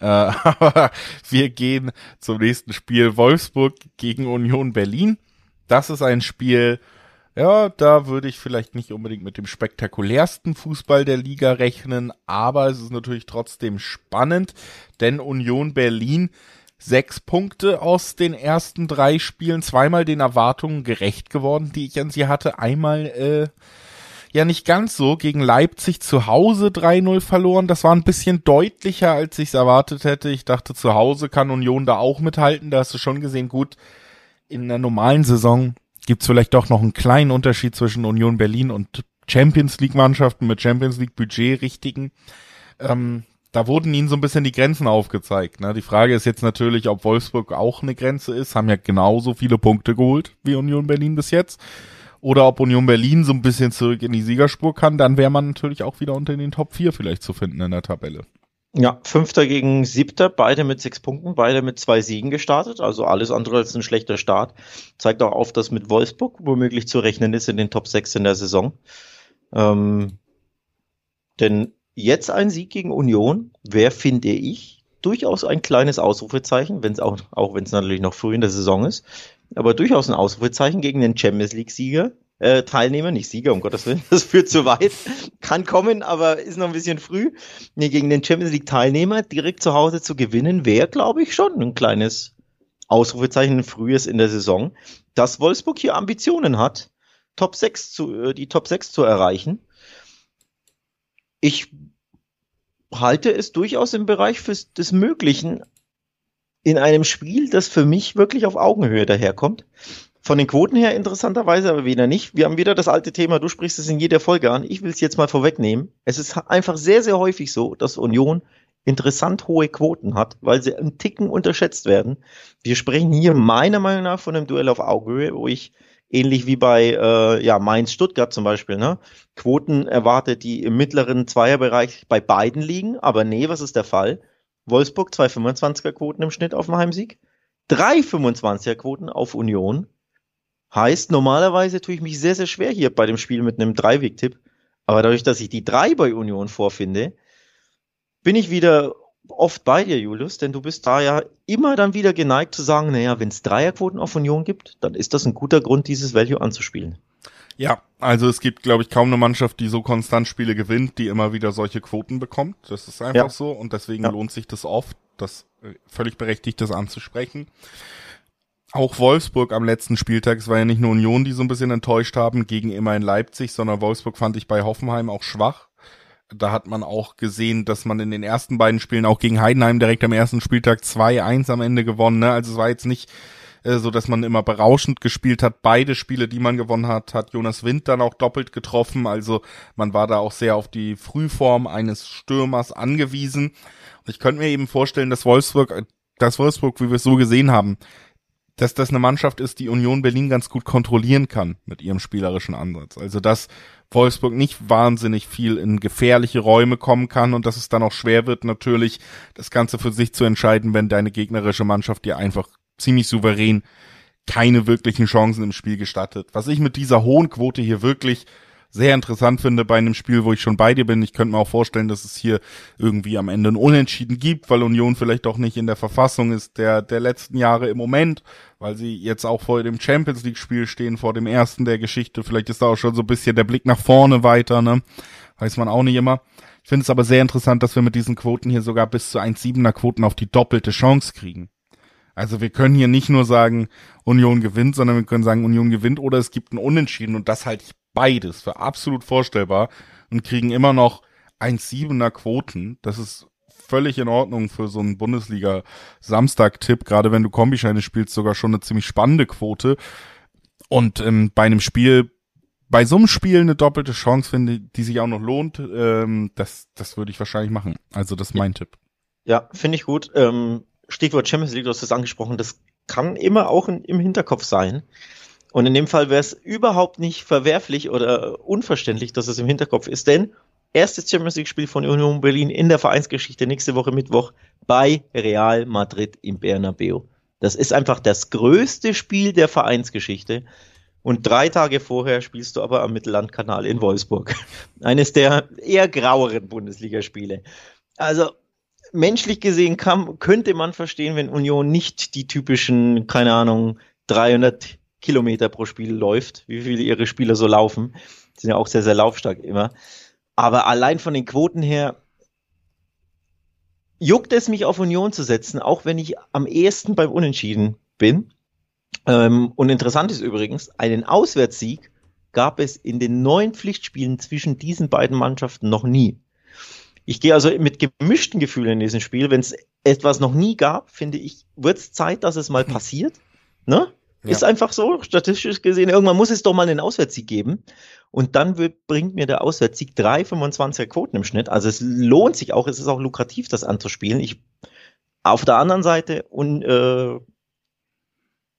Äh, aber wir gehen zum nächsten Spiel Wolfsburg gegen Union Berlin. Das ist ein Spiel, ja, da würde ich vielleicht nicht unbedingt mit dem spektakulärsten Fußball der Liga rechnen, aber es ist natürlich trotzdem spannend, denn Union Berlin sechs Punkte aus den ersten drei Spielen, zweimal den Erwartungen gerecht geworden, die ich an sie hatte. Einmal äh, ja nicht ganz so gegen Leipzig zu Hause 3-0 verloren. Das war ein bisschen deutlicher, als ich es erwartet hätte. Ich dachte, zu Hause kann Union da auch mithalten. Da hast du schon gesehen, gut, in der normalen Saison gibt es vielleicht doch noch einen kleinen Unterschied zwischen Union Berlin und Champions League Mannschaften mit Champions League Budget richtigen. Ähm, da wurden ihnen so ein bisschen die Grenzen aufgezeigt. Ne? Die Frage ist jetzt natürlich, ob Wolfsburg auch eine Grenze ist, haben ja genauso viele Punkte geholt wie Union Berlin bis jetzt. Oder ob Union Berlin so ein bisschen zurück in die Siegerspur kann, dann wäre man natürlich auch wieder unter den Top 4 vielleicht zu finden in der Tabelle. Ja, Fünfter gegen Siebter, beide mit sechs Punkten, beide mit zwei Siegen gestartet, also alles andere als ein schlechter Start. Zeigt auch auf, dass mit Wolfsburg womöglich zu rechnen ist in den Top 6 in der Saison. Ähm, denn jetzt ein Sieg gegen Union wäre, finde ich, durchaus ein kleines Ausrufezeichen, wenn es auch, auch wenn es natürlich noch früh in der Saison ist, aber durchaus ein Ausrufezeichen gegen den Champions League-Sieger, äh, Teilnehmer, nicht Sieger, um Gottes Willen, das führt zu weit. Kann kommen, aber ist noch ein bisschen früh. Nee, gegen den Champions League Teilnehmer direkt zu Hause zu gewinnen, wäre, glaube ich, schon ein kleines Ausrufezeichen, ein frühes in der Saison. Dass Wolfsburg hier Ambitionen hat, Top 6 zu, äh, die Top 6 zu erreichen. Ich halte es durchaus im Bereich des Möglichen, in einem Spiel, das für mich wirklich auf Augenhöhe daherkommt. Von den Quoten her interessanterweise, aber wieder nicht. Wir haben wieder das alte Thema, du sprichst es in jeder Folge an. Ich will es jetzt mal vorwegnehmen. Es ist einfach sehr, sehr häufig so, dass Union interessant hohe Quoten hat, weil sie im Ticken unterschätzt werden. Wir sprechen hier meiner Meinung nach von einem Duell auf Augenhöhe, wo ich ähnlich wie bei äh, ja, Mainz-Stuttgart zum Beispiel, ne? Quoten erwartet, die im mittleren Zweierbereich bei beiden liegen, aber nee, was ist der Fall? Wolfsburg 2,25er Quoten im Schnitt auf dem Heimsieg, 3,25er Quoten auf Union. Heißt, normalerweise tue ich mich sehr, sehr schwer hier bei dem Spiel mit einem Dreiweg-Tipp. Aber dadurch, dass ich die drei bei Union vorfinde, bin ich wieder oft bei dir, Julius, denn du bist da ja immer dann wieder geneigt zu sagen, naja, wenn es Dreierquoten auf Union gibt, dann ist das ein guter Grund, dieses Value anzuspielen. Ja, also es gibt, glaube ich, kaum eine Mannschaft, die so konstant Spiele gewinnt, die immer wieder solche Quoten bekommt. Das ist einfach ja. so und deswegen ja. lohnt sich das oft, das äh, völlig berechtigt, das anzusprechen. Auch Wolfsburg am letzten Spieltag, es war ja nicht nur Union, die so ein bisschen enttäuscht haben gegen immer in Leipzig, sondern Wolfsburg fand ich bei Hoffenheim auch schwach da hat man auch gesehen, dass man in den ersten beiden Spielen auch gegen Heidenheim direkt am ersten Spieltag 2-1 am Ende gewonnen. Ne? Also es war jetzt nicht äh, so, dass man immer berauschend gespielt hat. Beide Spiele, die man gewonnen hat, hat Jonas Wind dann auch doppelt getroffen. Also man war da auch sehr auf die Frühform eines Stürmers angewiesen. Und ich könnte mir eben vorstellen, dass Wolfsburg, dass Wolfsburg, wie wir es so gesehen haben, dass das eine Mannschaft ist, die Union Berlin ganz gut kontrollieren kann mit ihrem spielerischen Ansatz. Also dass Wolfsburg nicht wahnsinnig viel in gefährliche Räume kommen kann und dass es dann auch schwer wird, natürlich das Ganze für sich zu entscheiden, wenn deine gegnerische Mannschaft dir einfach ziemlich souverän keine wirklichen Chancen im Spiel gestattet. Was ich mit dieser hohen Quote hier wirklich sehr interessant finde bei einem Spiel, wo ich schon bei dir bin. Ich könnte mir auch vorstellen, dass es hier irgendwie am Ende ein Unentschieden gibt, weil Union vielleicht auch nicht in der Verfassung ist der, der letzten Jahre im Moment, weil sie jetzt auch vor dem Champions League Spiel stehen, vor dem ersten der Geschichte. Vielleicht ist da auch schon so ein bisschen der Blick nach vorne weiter, ne? Weiß man auch nicht immer. Ich finde es aber sehr interessant, dass wir mit diesen Quoten hier sogar bis zu 1,7er Quoten auf die doppelte Chance kriegen. Also wir können hier nicht nur sagen, Union gewinnt, sondern wir können sagen, Union gewinnt oder es gibt ein Unentschieden und das halte ich beides für absolut vorstellbar und kriegen immer noch 1,7er Quoten. Das ist völlig in Ordnung für so einen Bundesliga-Samstag-Tipp, gerade wenn du Kombischeine spielst, sogar schon eine ziemlich spannende Quote. Und ähm, bei einem Spiel, bei so einem Spiel eine doppelte Chance finde, die sich auch noch lohnt, ähm, das, das würde ich wahrscheinlich machen. Also das ist mein Tipp. Ja, finde ich gut. Ähm, Stichwort Champions League, du hast das angesprochen, das kann immer auch in, im Hinterkopf sein. Und in dem Fall wäre es überhaupt nicht verwerflich oder unverständlich, dass es im Hinterkopf ist, denn erstes Champions League Spiel von Union Berlin in der Vereinsgeschichte nächste Woche Mittwoch bei Real Madrid im Bernabeu. Das ist einfach das größte Spiel der Vereinsgeschichte. Und drei Tage vorher spielst du aber am Mittellandkanal in Wolfsburg. Eines der eher graueren Bundesligaspiele. Also menschlich gesehen kann, könnte man verstehen, wenn Union nicht die typischen, keine Ahnung, 300 Kilometer pro Spiel läuft, wie viele ihre Spieler so laufen. Die sind ja auch sehr, sehr laufstark immer. Aber allein von den Quoten her juckt es mich auf Union zu setzen, auch wenn ich am ehesten beim Unentschieden bin. Ähm, und interessant ist übrigens, einen Auswärtssieg gab es in den neun Pflichtspielen zwischen diesen beiden Mannschaften noch nie. Ich gehe also mit gemischten Gefühlen in diesem Spiel. Wenn es etwas noch nie gab, finde ich, wird es Zeit, dass es mal passiert. Ne? Ja. Ist einfach so, statistisch gesehen, irgendwann muss es doch mal einen Auswärtssieg geben. Und dann wird, bringt mir der Auswärtssieg 3,25er Quoten im Schnitt. Also es lohnt sich auch, es ist auch lukrativ, das anzuspielen. Ich, auf der anderen Seite und äh,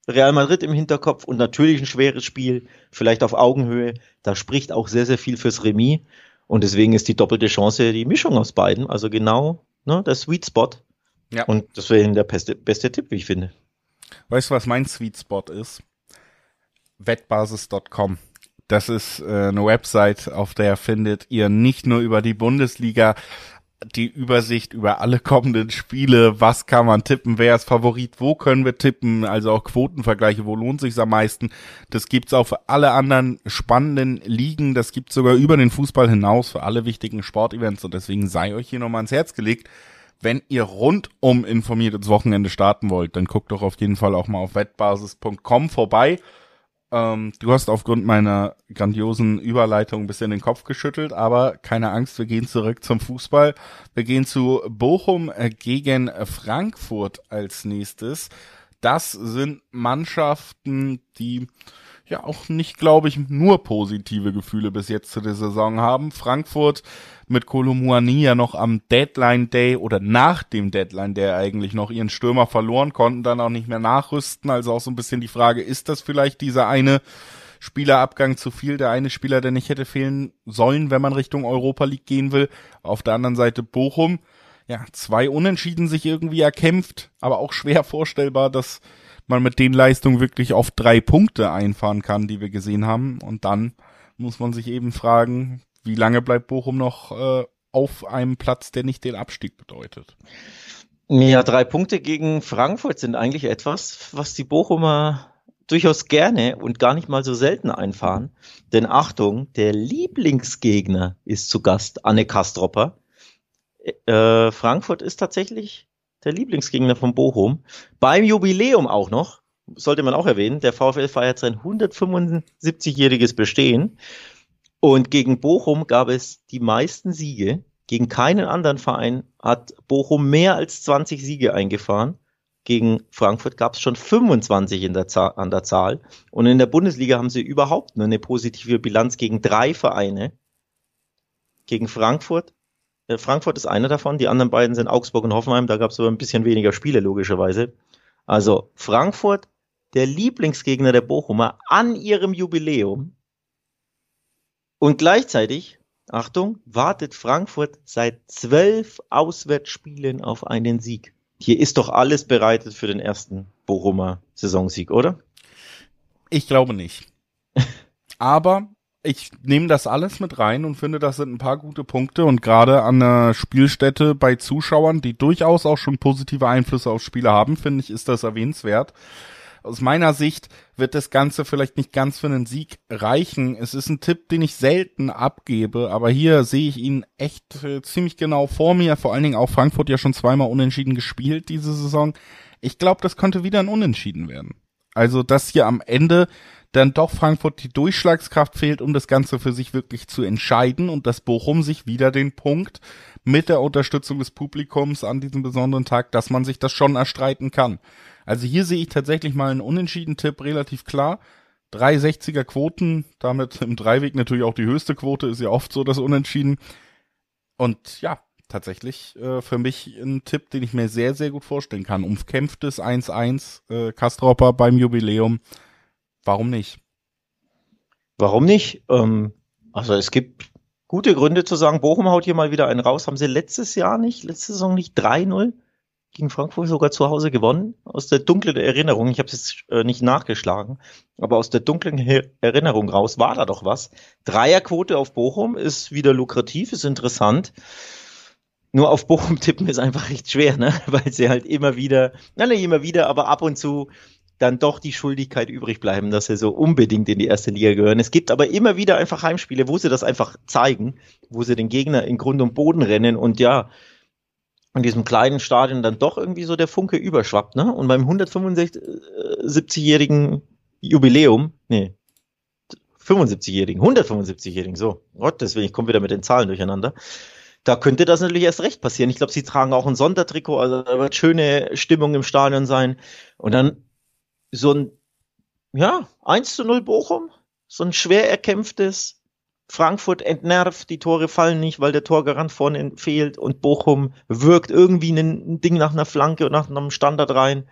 Real Madrid im Hinterkopf und natürlich ein schweres Spiel, vielleicht auf Augenhöhe. Da spricht auch sehr, sehr viel fürs Remis. Und deswegen ist die doppelte Chance die Mischung aus beiden. Also genau ne, der Sweet Spot. Ja. Und das wäre der beste, beste Tipp, wie ich finde. Weißt du, was mein Sweet Spot ist? Wettbasis.com. Das ist äh, eine Website, auf der findet ihr nicht nur über die Bundesliga die Übersicht über alle kommenden Spiele, was kann man tippen, wer ist Favorit, wo können wir tippen, also auch Quotenvergleiche, wo lohnt sich's am meisten. Das gibt's auch für alle anderen spannenden Ligen, das gibt's sogar über den Fußball hinaus für alle wichtigen Sportevents und deswegen sei euch hier nochmal ans Herz gelegt. Wenn ihr rundum informiert ins Wochenende starten wollt, dann guckt doch auf jeden Fall auch mal auf wettbasis.com vorbei Ähm, du hast aufgrund meiner grandiosen Überleitung ein bisschen den Kopf geschüttelt, aber keine Angst, wir gehen zurück zum Fußball. Wir gehen zu Bochum gegen Frankfurt als nächstes. Das sind Mannschaften, die ja auch nicht, glaube ich, nur positive Gefühle bis jetzt zu der Saison haben. Frankfurt mit Kolumuani ja noch am Deadline Day oder nach dem Deadline Day eigentlich noch ihren Stürmer verloren, konnten dann auch nicht mehr nachrüsten. Also auch so ein bisschen die Frage, ist das vielleicht dieser eine Spielerabgang zu viel, der eine Spieler, der nicht hätte fehlen sollen, wenn man Richtung Europa League gehen will. Auf der anderen Seite Bochum, ja, zwei Unentschieden sich irgendwie erkämpft, aber auch schwer vorstellbar, dass man mit den Leistungen wirklich auf drei Punkte einfahren kann, die wir gesehen haben. Und dann muss man sich eben fragen, wie lange bleibt Bochum noch äh, auf einem Platz, der nicht den Abstieg bedeutet? Ja, drei Punkte gegen Frankfurt sind eigentlich etwas, was die Bochumer durchaus gerne und gar nicht mal so selten einfahren. Denn Achtung, der Lieblingsgegner ist zu Gast, Anne Kastropper. Äh, Frankfurt ist tatsächlich der Lieblingsgegner von Bochum. Beim Jubiläum auch noch, sollte man auch erwähnen, der VfL feiert sein 175-jähriges Bestehen. Und gegen Bochum gab es die meisten Siege. Gegen keinen anderen Verein hat Bochum mehr als 20 Siege eingefahren. Gegen Frankfurt gab es schon 25 in der an der Zahl. Und in der Bundesliga haben sie überhaupt nur eine positive Bilanz gegen drei Vereine. Gegen Frankfurt. Äh, Frankfurt ist einer davon. Die anderen beiden sind Augsburg und Hoffenheim. Da gab es aber ein bisschen weniger Spiele, logischerweise. Also Frankfurt, der Lieblingsgegner der Bochumer, an ihrem Jubiläum und gleichzeitig, Achtung, wartet Frankfurt seit zwölf Auswärtsspielen auf einen Sieg. Hier ist doch alles bereitet für den ersten Bochumer Saisonsieg, oder? Ich glaube nicht. Aber ich nehme das alles mit rein und finde, das sind ein paar gute Punkte und gerade an der Spielstätte bei Zuschauern, die durchaus auch schon positive Einflüsse auf Spiele haben, finde ich, ist das erwähnenswert aus meiner Sicht wird das Ganze vielleicht nicht ganz für einen Sieg reichen. Es ist ein Tipp, den ich selten abgebe, aber hier sehe ich ihn echt äh, ziemlich genau vor mir. Vor allen Dingen auch Frankfurt ja schon zweimal unentschieden gespielt diese Saison. Ich glaube, das könnte wieder ein Unentschieden werden. Also, dass hier am Ende dann doch Frankfurt die Durchschlagskraft fehlt, um das Ganze für sich wirklich zu entscheiden und dass Bochum sich wieder den Punkt mit der Unterstützung des Publikums an diesem besonderen Tag, dass man sich das schon erstreiten kann. Also hier sehe ich tatsächlich mal einen Unentschieden-Tipp relativ klar. 360er Quoten, damit im Dreiweg natürlich auch die höchste Quote, ist ja oft so das Unentschieden. Und ja, tatsächlich äh, für mich ein Tipp, den ich mir sehr, sehr gut vorstellen kann. Umkämpftes 1-1, äh, Kastropper beim Jubiläum. Warum nicht? Warum nicht? Ähm, also es gibt gute Gründe zu sagen, Bochum haut hier mal wieder einen raus. Haben sie letztes Jahr nicht, letzte Saison nicht 3-0? gegen Frankfurt sogar zu Hause gewonnen. Aus der dunklen Erinnerung, ich habe es jetzt äh, nicht nachgeschlagen, aber aus der dunklen Her Erinnerung raus war da doch was. Dreierquote auf Bochum ist wieder lukrativ, ist interessant. Nur auf Bochum tippen ist einfach recht schwer, ne? weil sie halt immer wieder, na nicht immer wieder, aber ab und zu dann doch die Schuldigkeit übrig bleiben, dass sie so unbedingt in die erste Liga gehören. Es gibt aber immer wieder einfach Heimspiele, wo sie das einfach zeigen, wo sie den Gegner in Grund und Boden rennen und ja, in diesem kleinen Stadion dann doch irgendwie so der Funke überschwappt, ne? Und beim 175-jährigen Jubiläum, nee, 75-jährigen, 175-jährigen, so, Gott, deswegen, ich komme wieder mit den Zahlen durcheinander. Da könnte das natürlich erst recht passieren. Ich glaube, sie tragen auch ein Sondertrikot, also da wird schöne Stimmung im Stadion sein. Und dann so ein, ja, 1 zu 0 Bochum, so ein schwer erkämpftes Frankfurt entnervt, die Tore fallen nicht, weil der Torgarant vorne fehlt und Bochum wirkt irgendwie ein Ding nach einer Flanke und nach einem Standard rein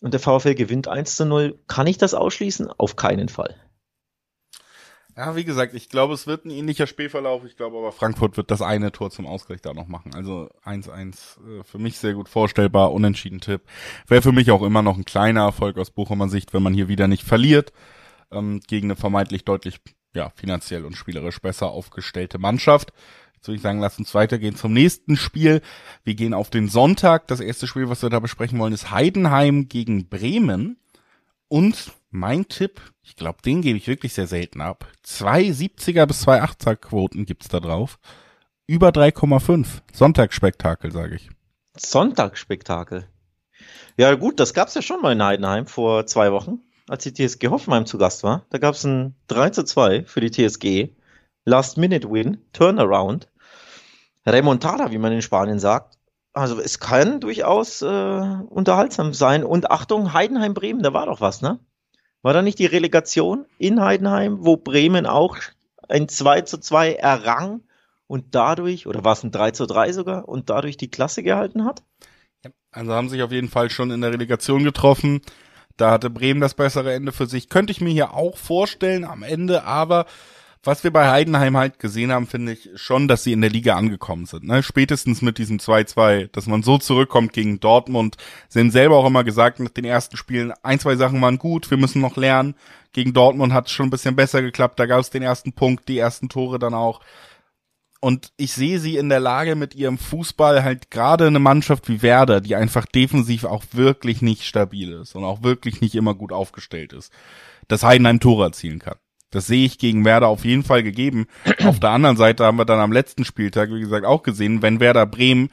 und der VfL gewinnt 1 zu 0. Kann ich das ausschließen? Auf keinen Fall. Ja, wie gesagt, ich glaube, es wird ein ähnlicher Spielverlauf. Ich glaube aber, Frankfurt wird das eine Tor zum Ausgleich da noch machen. Also 1-1 äh, für mich sehr gut vorstellbar, unentschieden Tipp. Wäre für mich auch immer noch ein kleiner Erfolg aus Bochumer Sicht, wenn man hier wieder nicht verliert ähm, gegen eine vermeintlich deutlich ja, finanziell und spielerisch besser aufgestellte Mannschaft. Jetzt würde ich sagen, lass uns weitergehen zum nächsten Spiel. Wir gehen auf den Sonntag. Das erste Spiel, was wir da besprechen wollen, ist Heidenheim gegen Bremen. Und mein Tipp, ich glaube, den gebe ich wirklich sehr selten ab. Zwei 70er bis zwei 80er Quoten gibt's da drauf. Über 3,5. Sonntagsspektakel, sage ich. Sonntagsspektakel. Ja gut, das gab's ja schon mal in Heidenheim vor zwei Wochen. als die TSG Hoffenheim zu Gast war. Da gab es ein 3 zu 2 für die TSG. Last-Minute-Win, Turnaround. Remontada, wie man in Spanien sagt. Also es kann durchaus äh, unterhaltsam sein. Und Achtung, Heidenheim-Bremen, da war doch was, ne? War da nicht die Relegation in Heidenheim, wo Bremen auch ein 2 zu 2 errang und dadurch, oder war es ein 3 zu 3 sogar, und dadurch die Klasse gehalten hat? Also haben sich auf jeden Fall schon in der Relegation getroffen. Da hatte Bremen das bessere Ende für sich. Könnte ich mir hier auch vorstellen am Ende, aber was wir bei Heidenheim halt gesehen haben, finde ich schon, dass sie in der Liga angekommen sind. Ne? Spätestens mit diesem 2-2, dass man so zurückkommt gegen Dortmund. Sie haben selber auch immer gesagt, nach den ersten Spielen, ein, zwei Sachen waren gut, wir müssen noch lernen. Gegen Dortmund hat es schon ein bisschen besser geklappt, da gab es den ersten Punkt, die ersten Tore dann auch. Und ich sehe sie in der Lage mit ihrem Fußball halt gerade eine Mannschaft wie Werder, die einfach defensiv auch wirklich nicht stabil ist und auch wirklich nicht immer gut aufgestellt ist, dass Heidenheim Tore erzielen kann. Das sehe ich gegen Werder auf jeden Fall gegeben. Auf der anderen Seite haben wir dann am letzten Spieltag, wie gesagt, auch gesehen, wenn Werder Bremen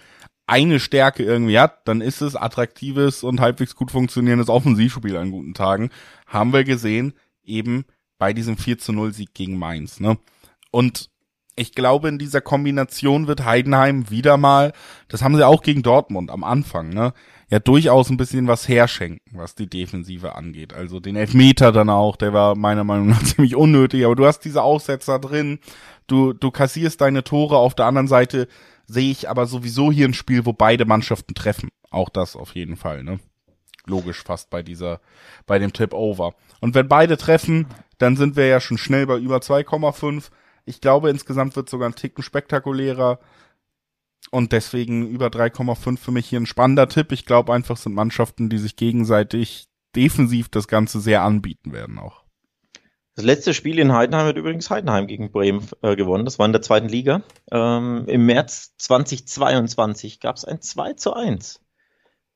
eine Stärke irgendwie hat, dann ist es attraktives und halbwegs gut funktionierendes Offensivspiel an guten Tagen. Haben wir gesehen, eben bei diesem 4 zu 0 Sieg gegen Mainz, ne? Und ich glaube, in dieser Kombination wird Heidenheim wieder mal, das haben sie auch gegen Dortmund am Anfang, ne? Ja, durchaus ein bisschen was herschenken, was die Defensive angeht. Also den Elfmeter dann auch, der war meiner Meinung nach ziemlich unnötig, aber du hast diese Aussetzer drin, du, du kassierst deine Tore, auf der anderen Seite sehe ich aber sowieso hier ein Spiel, wo beide Mannschaften treffen. Auch das auf jeden Fall, ne? Logisch fast bei dieser, bei dem Tip Over. Und wenn beide treffen, dann sind wir ja schon schnell bei über 2,5 ich glaube, insgesamt wird sogar ein Ticken spektakulärer. Und deswegen über 3,5 für mich hier ein spannender Tipp. Ich glaube einfach, sind Mannschaften, die sich gegenseitig defensiv das Ganze sehr anbieten werden auch. Das letzte Spiel in Heidenheim hat übrigens Heidenheim gegen Bremen äh, gewonnen. Das war in der zweiten Liga. Ähm, Im März 2022 gab es ein 2 zu 1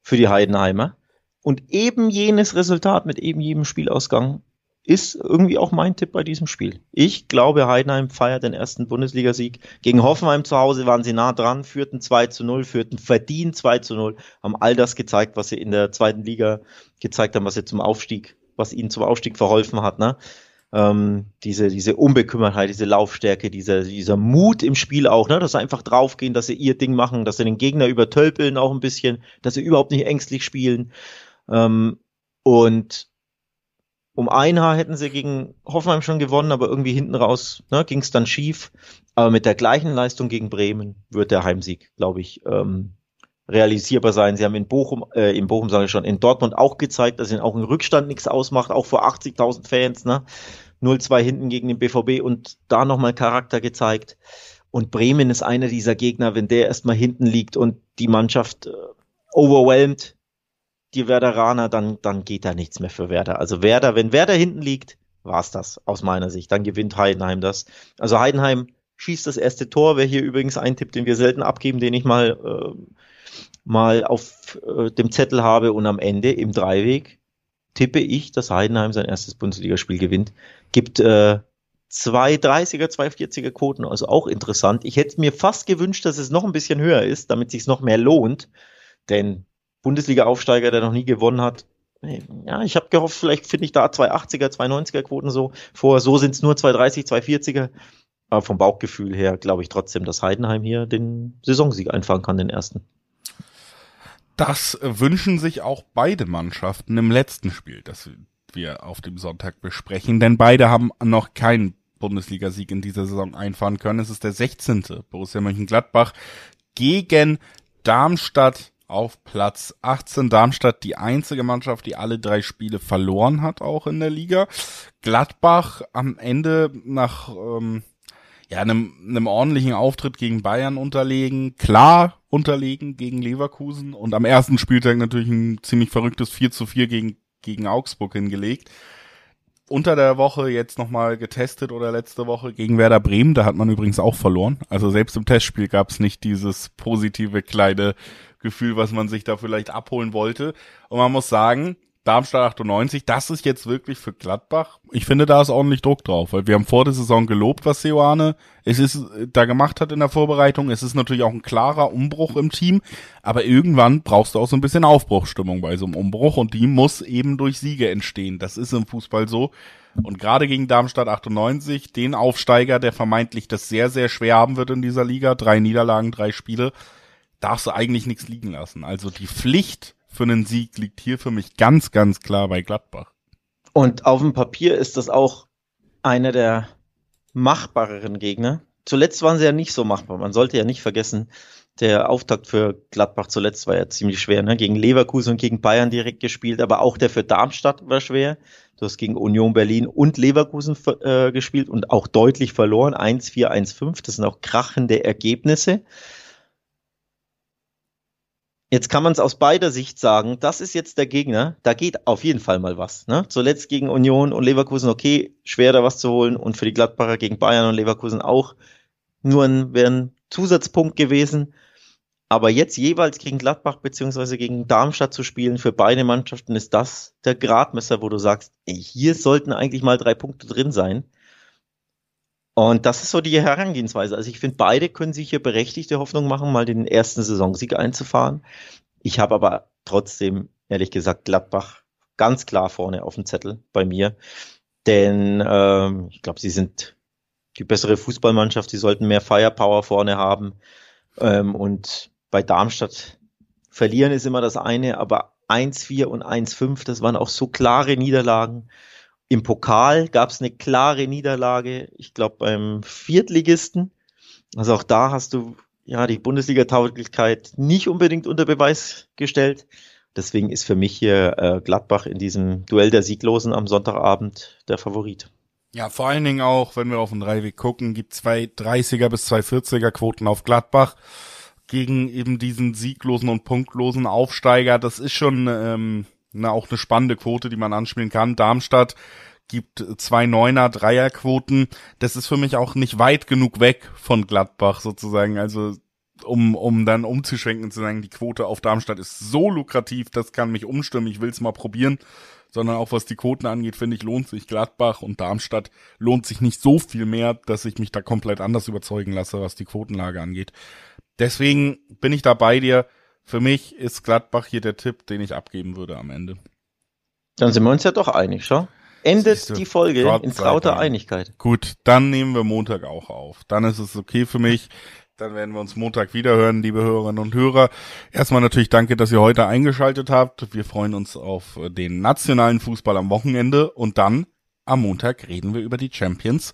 für die Heidenheimer. Und eben jenes Resultat mit eben jedem Spielausgang ist irgendwie auch mein Tipp bei diesem Spiel. Ich glaube, Heidenheim feiert den ersten Bundesligasieg. Gegen Hoffenheim zu Hause waren sie nah dran, führten 2 zu 0, führten verdient 2 zu 0, haben all das gezeigt, was sie in der zweiten Liga gezeigt haben, was sie zum Aufstieg, was ihnen zum Aufstieg verholfen hat, ne? Ähm, diese, diese Unbekümmertheit, diese Laufstärke, dieser, dieser Mut im Spiel auch, ne, dass sie einfach draufgehen, dass sie ihr Ding machen, dass sie den Gegner übertölpeln auch ein bisschen, dass sie überhaupt nicht ängstlich spielen. Ähm, und um ein Haar hätten sie gegen Hoffenheim schon gewonnen, aber irgendwie hinten raus ne, ging es dann schief. Aber mit der gleichen Leistung gegen Bremen wird der Heimsieg, glaube ich, ähm, realisierbar sein. Sie haben in Bochum, äh, in Bochum sage ich schon, in Dortmund auch gezeigt, dass ihnen auch ein Rückstand nichts ausmacht, auch vor 80.000 Fans, ne? 0-2 hinten gegen den BVB und da nochmal Charakter gezeigt. Und Bremen ist einer dieser Gegner, wenn der erstmal hinten liegt und die Mannschaft äh, overwhelmed, die Werderaner, dann, dann geht da nichts mehr für Werder. Also Werder, wenn Werder hinten liegt, war's das aus meiner Sicht. Dann gewinnt Heidenheim das. Also Heidenheim schießt das erste Tor. Wer hier übrigens ein Tipp, den wir selten abgeben, den ich mal äh, mal auf äh, dem Zettel habe und am Ende im Dreiweg tippe ich, dass Heidenheim sein erstes Bundesligaspiel gewinnt. Gibt äh, zwei 30er, zwei 40er Quoten, also auch interessant. Ich hätte mir fast gewünscht, dass es noch ein bisschen höher ist, damit sich noch mehr lohnt, denn Bundesliga-Aufsteiger, der noch nie gewonnen hat. Ja, ich habe gehofft, vielleicht finde ich da zwei 80er, zwei 90er Quoten so vor. So sind es nur zwei 30, zwei 40er. Aber vom Bauchgefühl her glaube ich trotzdem, dass Heidenheim hier den Saisonsieg einfahren kann, den ersten. Das wünschen sich auch beide Mannschaften im letzten Spiel, das wir auf dem Sonntag besprechen, denn beide haben noch keinen Bundesligasieg in dieser Saison einfahren können. Es ist der 16. Borussia Mönchengladbach gegen Darmstadt auf Platz 18 Darmstadt die einzige Mannschaft, die alle drei Spiele verloren hat, auch in der Liga. Gladbach am Ende nach ähm, ja, einem, einem ordentlichen Auftritt gegen Bayern unterlegen, klar unterlegen gegen Leverkusen und am ersten Spieltag natürlich ein ziemlich verrücktes 4 zu 4 gegen, gegen Augsburg hingelegt unter der Woche jetzt nochmal getestet oder letzte Woche gegen Werder Bremen. Da hat man übrigens auch verloren. Also selbst im Testspiel gab es nicht dieses positive kleine Gefühl, was man sich da vielleicht abholen wollte. Und man muss sagen, Darmstadt 98, das ist jetzt wirklich für Gladbach. Ich finde, da ist ordentlich Druck drauf, weil wir haben vor der Saison gelobt, was Seoane es ist da gemacht hat in der Vorbereitung. Es ist natürlich auch ein klarer Umbruch im Team, aber irgendwann brauchst du auch so ein bisschen Aufbruchstimmung bei so einem Umbruch und die muss eben durch Siege entstehen. Das ist im Fußball so. Und gerade gegen Darmstadt 98, den Aufsteiger, der vermeintlich das sehr, sehr schwer haben wird in dieser Liga, drei Niederlagen, drei Spiele, darfst du eigentlich nichts liegen lassen. Also die Pflicht für einen Sieg liegt hier für mich ganz, ganz klar bei Gladbach. Und auf dem Papier ist das auch einer der machbareren Gegner. Zuletzt waren sie ja nicht so machbar. Man sollte ja nicht vergessen, der Auftakt für Gladbach zuletzt war ja ziemlich schwer. Ne? Gegen Leverkusen und gegen Bayern direkt gespielt, aber auch der für Darmstadt war schwer. Du hast gegen Union Berlin und Leverkusen äh, gespielt und auch deutlich verloren. 1-4, 1-5. Das sind auch krachende Ergebnisse. Jetzt kann man es aus beider Sicht sagen, das ist jetzt der Gegner, da geht auf jeden Fall mal was. Ne? Zuletzt gegen Union und Leverkusen, okay, schwer da was zu holen und für die Gladbacher gegen Bayern und Leverkusen auch nur ein, wäre ein Zusatzpunkt gewesen. Aber jetzt jeweils gegen Gladbach beziehungsweise gegen Darmstadt zu spielen, für beide Mannschaften ist das der Gradmesser, wo du sagst, ey, hier sollten eigentlich mal drei Punkte drin sein. Und das ist so die Herangehensweise. Also ich finde, beide können sich hier berechtigte Hoffnung machen, mal den ersten Saisonsieg einzufahren. Ich habe aber trotzdem, ehrlich gesagt, Gladbach ganz klar vorne auf dem Zettel bei mir. Denn ähm, ich glaube, sie sind die bessere Fußballmannschaft, sie sollten mehr Firepower vorne haben. Ähm, und bei Darmstadt verlieren ist immer das eine, aber 1-4 und 1-5, das waren auch so klare Niederlagen. Im Pokal gab es eine klare Niederlage, ich glaube beim Viertligisten. Also auch da hast du ja die Bundesliga-Tauglichkeit nicht unbedingt unter Beweis gestellt. Deswegen ist für mich hier äh, Gladbach in diesem Duell der Sieglosen am Sonntagabend der Favorit. Ja, vor allen Dingen auch, wenn wir auf den Dreiweg gucken, gibt zwei 30er bis zwei 40er Quoten auf Gladbach gegen eben diesen sieglosen und punktlosen Aufsteiger. Das ist schon ähm, na, auch eine spannende Quote, die man anspielen kann. Darmstadt gibt zwei Neuner, Dreierquoten. Das ist für mich auch nicht weit genug weg von Gladbach sozusagen. Also um, um dann umzuschwenken zu sagen, die Quote auf Darmstadt ist so lukrativ, das kann mich umstimmen, ich will es mal probieren. Sondern auch was die Quoten angeht, finde ich, lohnt sich Gladbach und Darmstadt lohnt sich nicht so viel mehr, dass ich mich da komplett anders überzeugen lasse, was die Quotenlage angeht. Deswegen bin ich da bei dir für mich ist Gladbach hier der Tipp, den ich abgeben würde am Ende. Dann sind wir uns ja doch einig, schau. Endet die Folge Gott in trauter Einigkeit. Gut, dann nehmen wir Montag auch auf. Dann ist es okay für mich. Dann werden wir uns Montag wieder hören, liebe Hörerinnen und Hörer. Erstmal natürlich danke, dass ihr heute eingeschaltet habt. Wir freuen uns auf den nationalen Fußball am Wochenende und dann am Montag reden wir über die Champions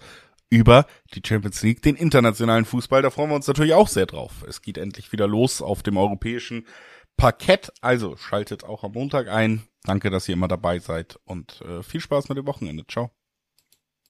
über die Champions League, den internationalen Fußball. Da freuen wir uns natürlich auch sehr drauf. Es geht endlich wieder los auf dem europäischen Parkett. Also schaltet auch am Montag ein. Danke, dass ihr immer dabei seid und äh, viel Spaß mit dem Wochenende. Ciao.